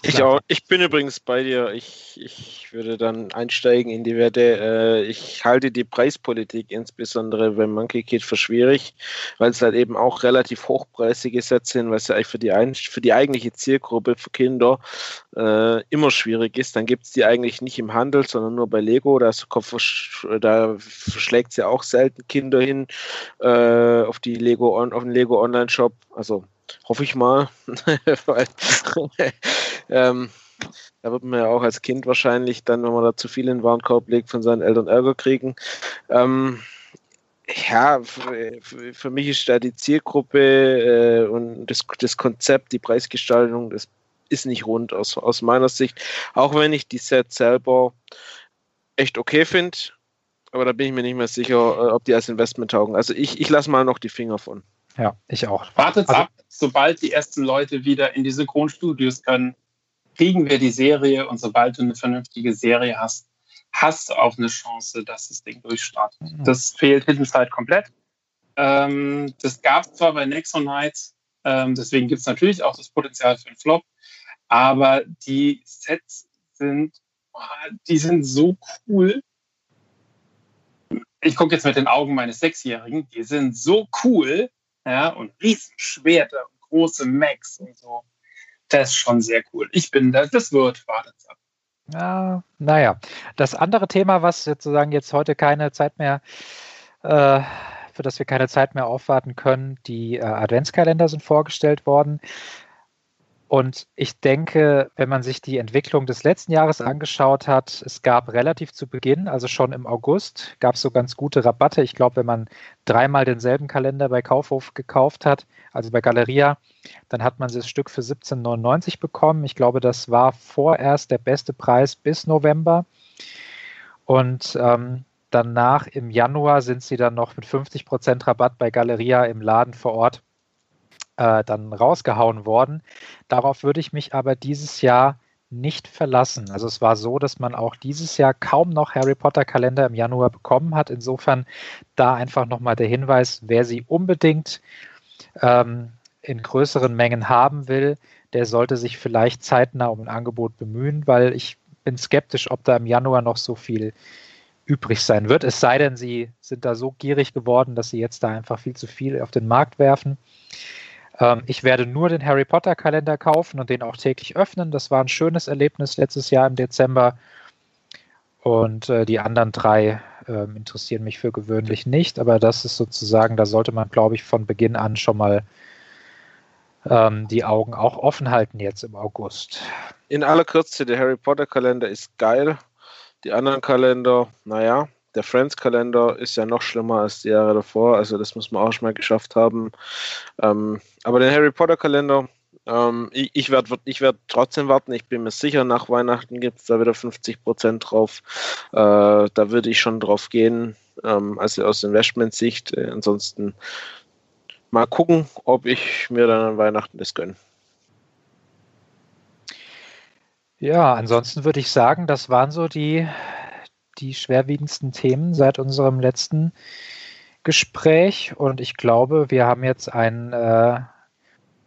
Ich auch. Ich bin übrigens bei dir. Ich, ich würde dann einsteigen in die Werte. Äh, ich halte die Preispolitik insbesondere beim Monkey Kid für schwierig, weil es halt eben auch relativ hochpreisige Sätze sind, was ja eigentlich für die, ein, für die eigentliche Zielgruppe für Kinder äh, immer schwierig ist. Dann gibt es die eigentlich nicht im Handel, sondern nur bei Lego. Da, da verschlägt es ja auch selten Kinder hin äh, auf die Lego auf den Lego Online Shop. Also hoffe ich mal. [LAUGHS] weil, [LAUGHS] ähm, da wird man ja auch als Kind wahrscheinlich dann, wenn man da zu viel in den Warenkorb legt, von seinen Eltern Ärger kriegen. Ähm, ja, für, für, mich ist da die Zielgruppe äh, und das, das Konzept, die Preisgestaltung, das ist nicht rund aus, aus meiner Sicht. Auch wenn ich die Set selber echt okay finde, aber da bin ich mir nicht mehr sicher, äh, ob die als Investment taugen. Also ich, ich lasse mal noch die Finger von. Ja, ich auch. Wartet also, ab, sobald die ersten Leute wieder in die Synchronstudios können, kriegen wir die Serie und sobald du eine vernünftige Serie hast, hast du auch eine Chance, dass das Ding durchstartet. Mhm. Das fehlt Hidden Side komplett. Ähm, das gab es zwar bei Nexo Knights, ähm, deswegen gibt es natürlich auch das Potenzial für einen Flop, aber die Sets sind, die sind so cool. Ich gucke jetzt mit den Augen meines Sechsjährigen, die sind so cool, ja, und Riesenschwerter und große Macs und so. Das ist schon sehr cool. Ich bin da, das wird, wartet ab. Ja, naja. Das andere Thema, was sozusagen jetzt heute keine Zeit mehr, äh, für das wir keine Zeit mehr aufwarten können, die äh, Adventskalender sind vorgestellt worden. Und ich denke, wenn man sich die Entwicklung des letzten Jahres angeschaut hat, es gab relativ zu Beginn, also schon im August, gab es so ganz gute Rabatte. Ich glaube, wenn man dreimal denselben Kalender bei Kaufhof gekauft hat, also bei Galeria, dann hat man das Stück für 17,99 bekommen. Ich glaube, das war vorerst der beste Preis bis November. Und ähm, danach im Januar sind sie dann noch mit 50% Rabatt bei Galeria im Laden vor Ort äh, dann rausgehauen worden. Darauf würde ich mich aber dieses Jahr nicht verlassen. Also es war so, dass man auch dieses Jahr kaum noch Harry Potter Kalender im Januar bekommen hat. Insofern da einfach nochmal der Hinweis, wer sie unbedingt ähm, in größeren Mengen haben will, der sollte sich vielleicht zeitnah um ein Angebot bemühen, weil ich bin skeptisch, ob da im Januar noch so viel übrig sein wird. Es sei denn, sie sind da so gierig geworden, dass sie jetzt da einfach viel zu viel auf den Markt werfen. Ähm, ich werde nur den Harry Potter Kalender kaufen und den auch täglich öffnen. Das war ein schönes Erlebnis letztes Jahr im Dezember. Und äh, die anderen drei äh, interessieren mich für gewöhnlich nicht. Aber das ist sozusagen, da sollte man, glaube ich, von Beginn an schon mal ähm, die Augen auch offen halten jetzt im August. In aller Kürze, der Harry Potter Kalender ist geil. Die anderen Kalender, naja, der Friends-Kalender ist ja noch schlimmer als die Jahre davor, also das muss man auch schon mal geschafft haben. Ähm, aber den Harry Potter-Kalender, ähm, ich, ich werde ich werd trotzdem warten. Ich bin mir sicher, nach Weihnachten gibt es da wieder 50% drauf. Äh, da würde ich schon drauf gehen, ähm, also aus Investment-Sicht. Äh, ansonsten mal gucken, ob ich mir dann an Weihnachten das gönne. Ja, ansonsten würde ich sagen, das waren so die die schwerwiegendsten Themen seit unserem letzten Gespräch. Und ich glaube, wir haben jetzt einen äh,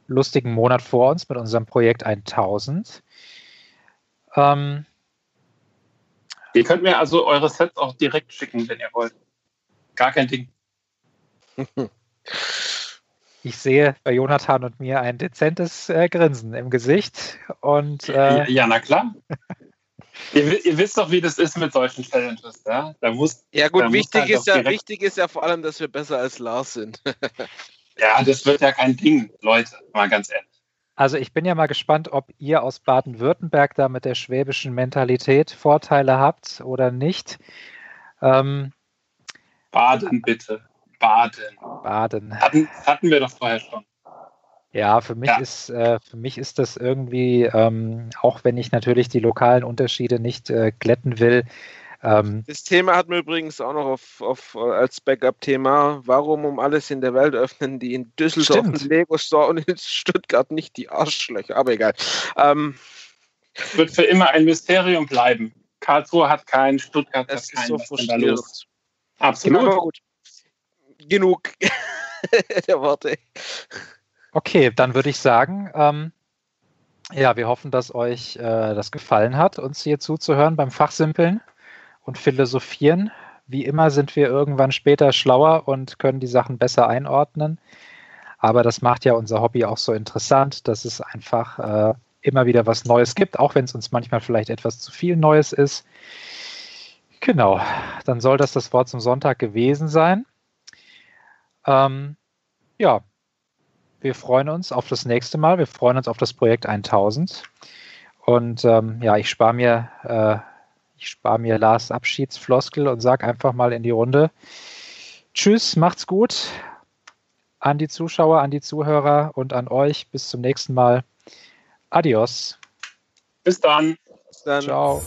lustigen Monat vor uns mit unserem Projekt 1000. Ähm, ihr könnt mir also eure Sets auch direkt schicken, wenn ihr wollt. Gar kein Ding. [LAUGHS] Ich sehe bei Jonathan und mir ein dezentes äh, Grinsen im Gesicht. Und, äh, ja, na klar. Ihr, ihr, wisst doch, wie das ist mit solchen Challenges, ja? Da muss, ja gut, wichtig, halt ist ja, wichtig ist ja vor allem, dass wir besser als Lars sind. [LAUGHS] ja, das wird ja kein Ding, Leute, mal ganz ehrlich. Also ich bin ja mal gespannt, ob ihr aus Baden-Württemberg da mit der schwäbischen Mentalität Vorteile habt oder nicht. Ähm, Baden bitte. Baden. Baden. Hatten, hatten wir doch vorher schon. Ja, für mich Ja. ist äh, für mich ist das irgendwie, ähm, auch wenn ich natürlich die lokalen Unterschiede nicht äh, glätten will, ähm, Das Thema hat mir übrigens auch noch auf, auf, als Backup-Thema. Warum um alles in der Welt öffnen die in Düsseldorf Stimmt. einen Lego-Store und in Stuttgart nicht die Arschlöcher? Aber egal. Ähm, Wird für immer ein Mysterium bleiben. Karlsruhe hat keinen, Stuttgart hat es ist keinen. so Was da los? Absolut. Gut. Genug [LAUGHS] der Worte. Okay, dann würde ich sagen, ähm, ja, wir hoffen, dass euch äh, das gefallen hat, uns hier zuzuhören beim Fachsimpeln und Philosophieren. Wie immer sind wir irgendwann später schlauer und können die Sachen besser einordnen. Aber das macht ja unser Hobby auch so interessant, dass es einfach äh, immer wieder was Neues gibt, auch wenn es uns manchmal vielleicht etwas zu viel Neues ist. Genau, dann soll das das Wort zum Sonntag gewesen sein. Ähm, ja, wir freuen uns auf das nächste Mal. Wir freuen uns auf das Projekt 1000. Und ähm, ja, ich spare mir, äh, ich spare mir Lars Abschiedsfloskel und sage einfach mal in die Runde: Tschüss, macht's gut. An die Zuschauer, an die Zuhörer und an euch. Bis zum nächsten Mal. Adios. Bis dann. Dann Ciao.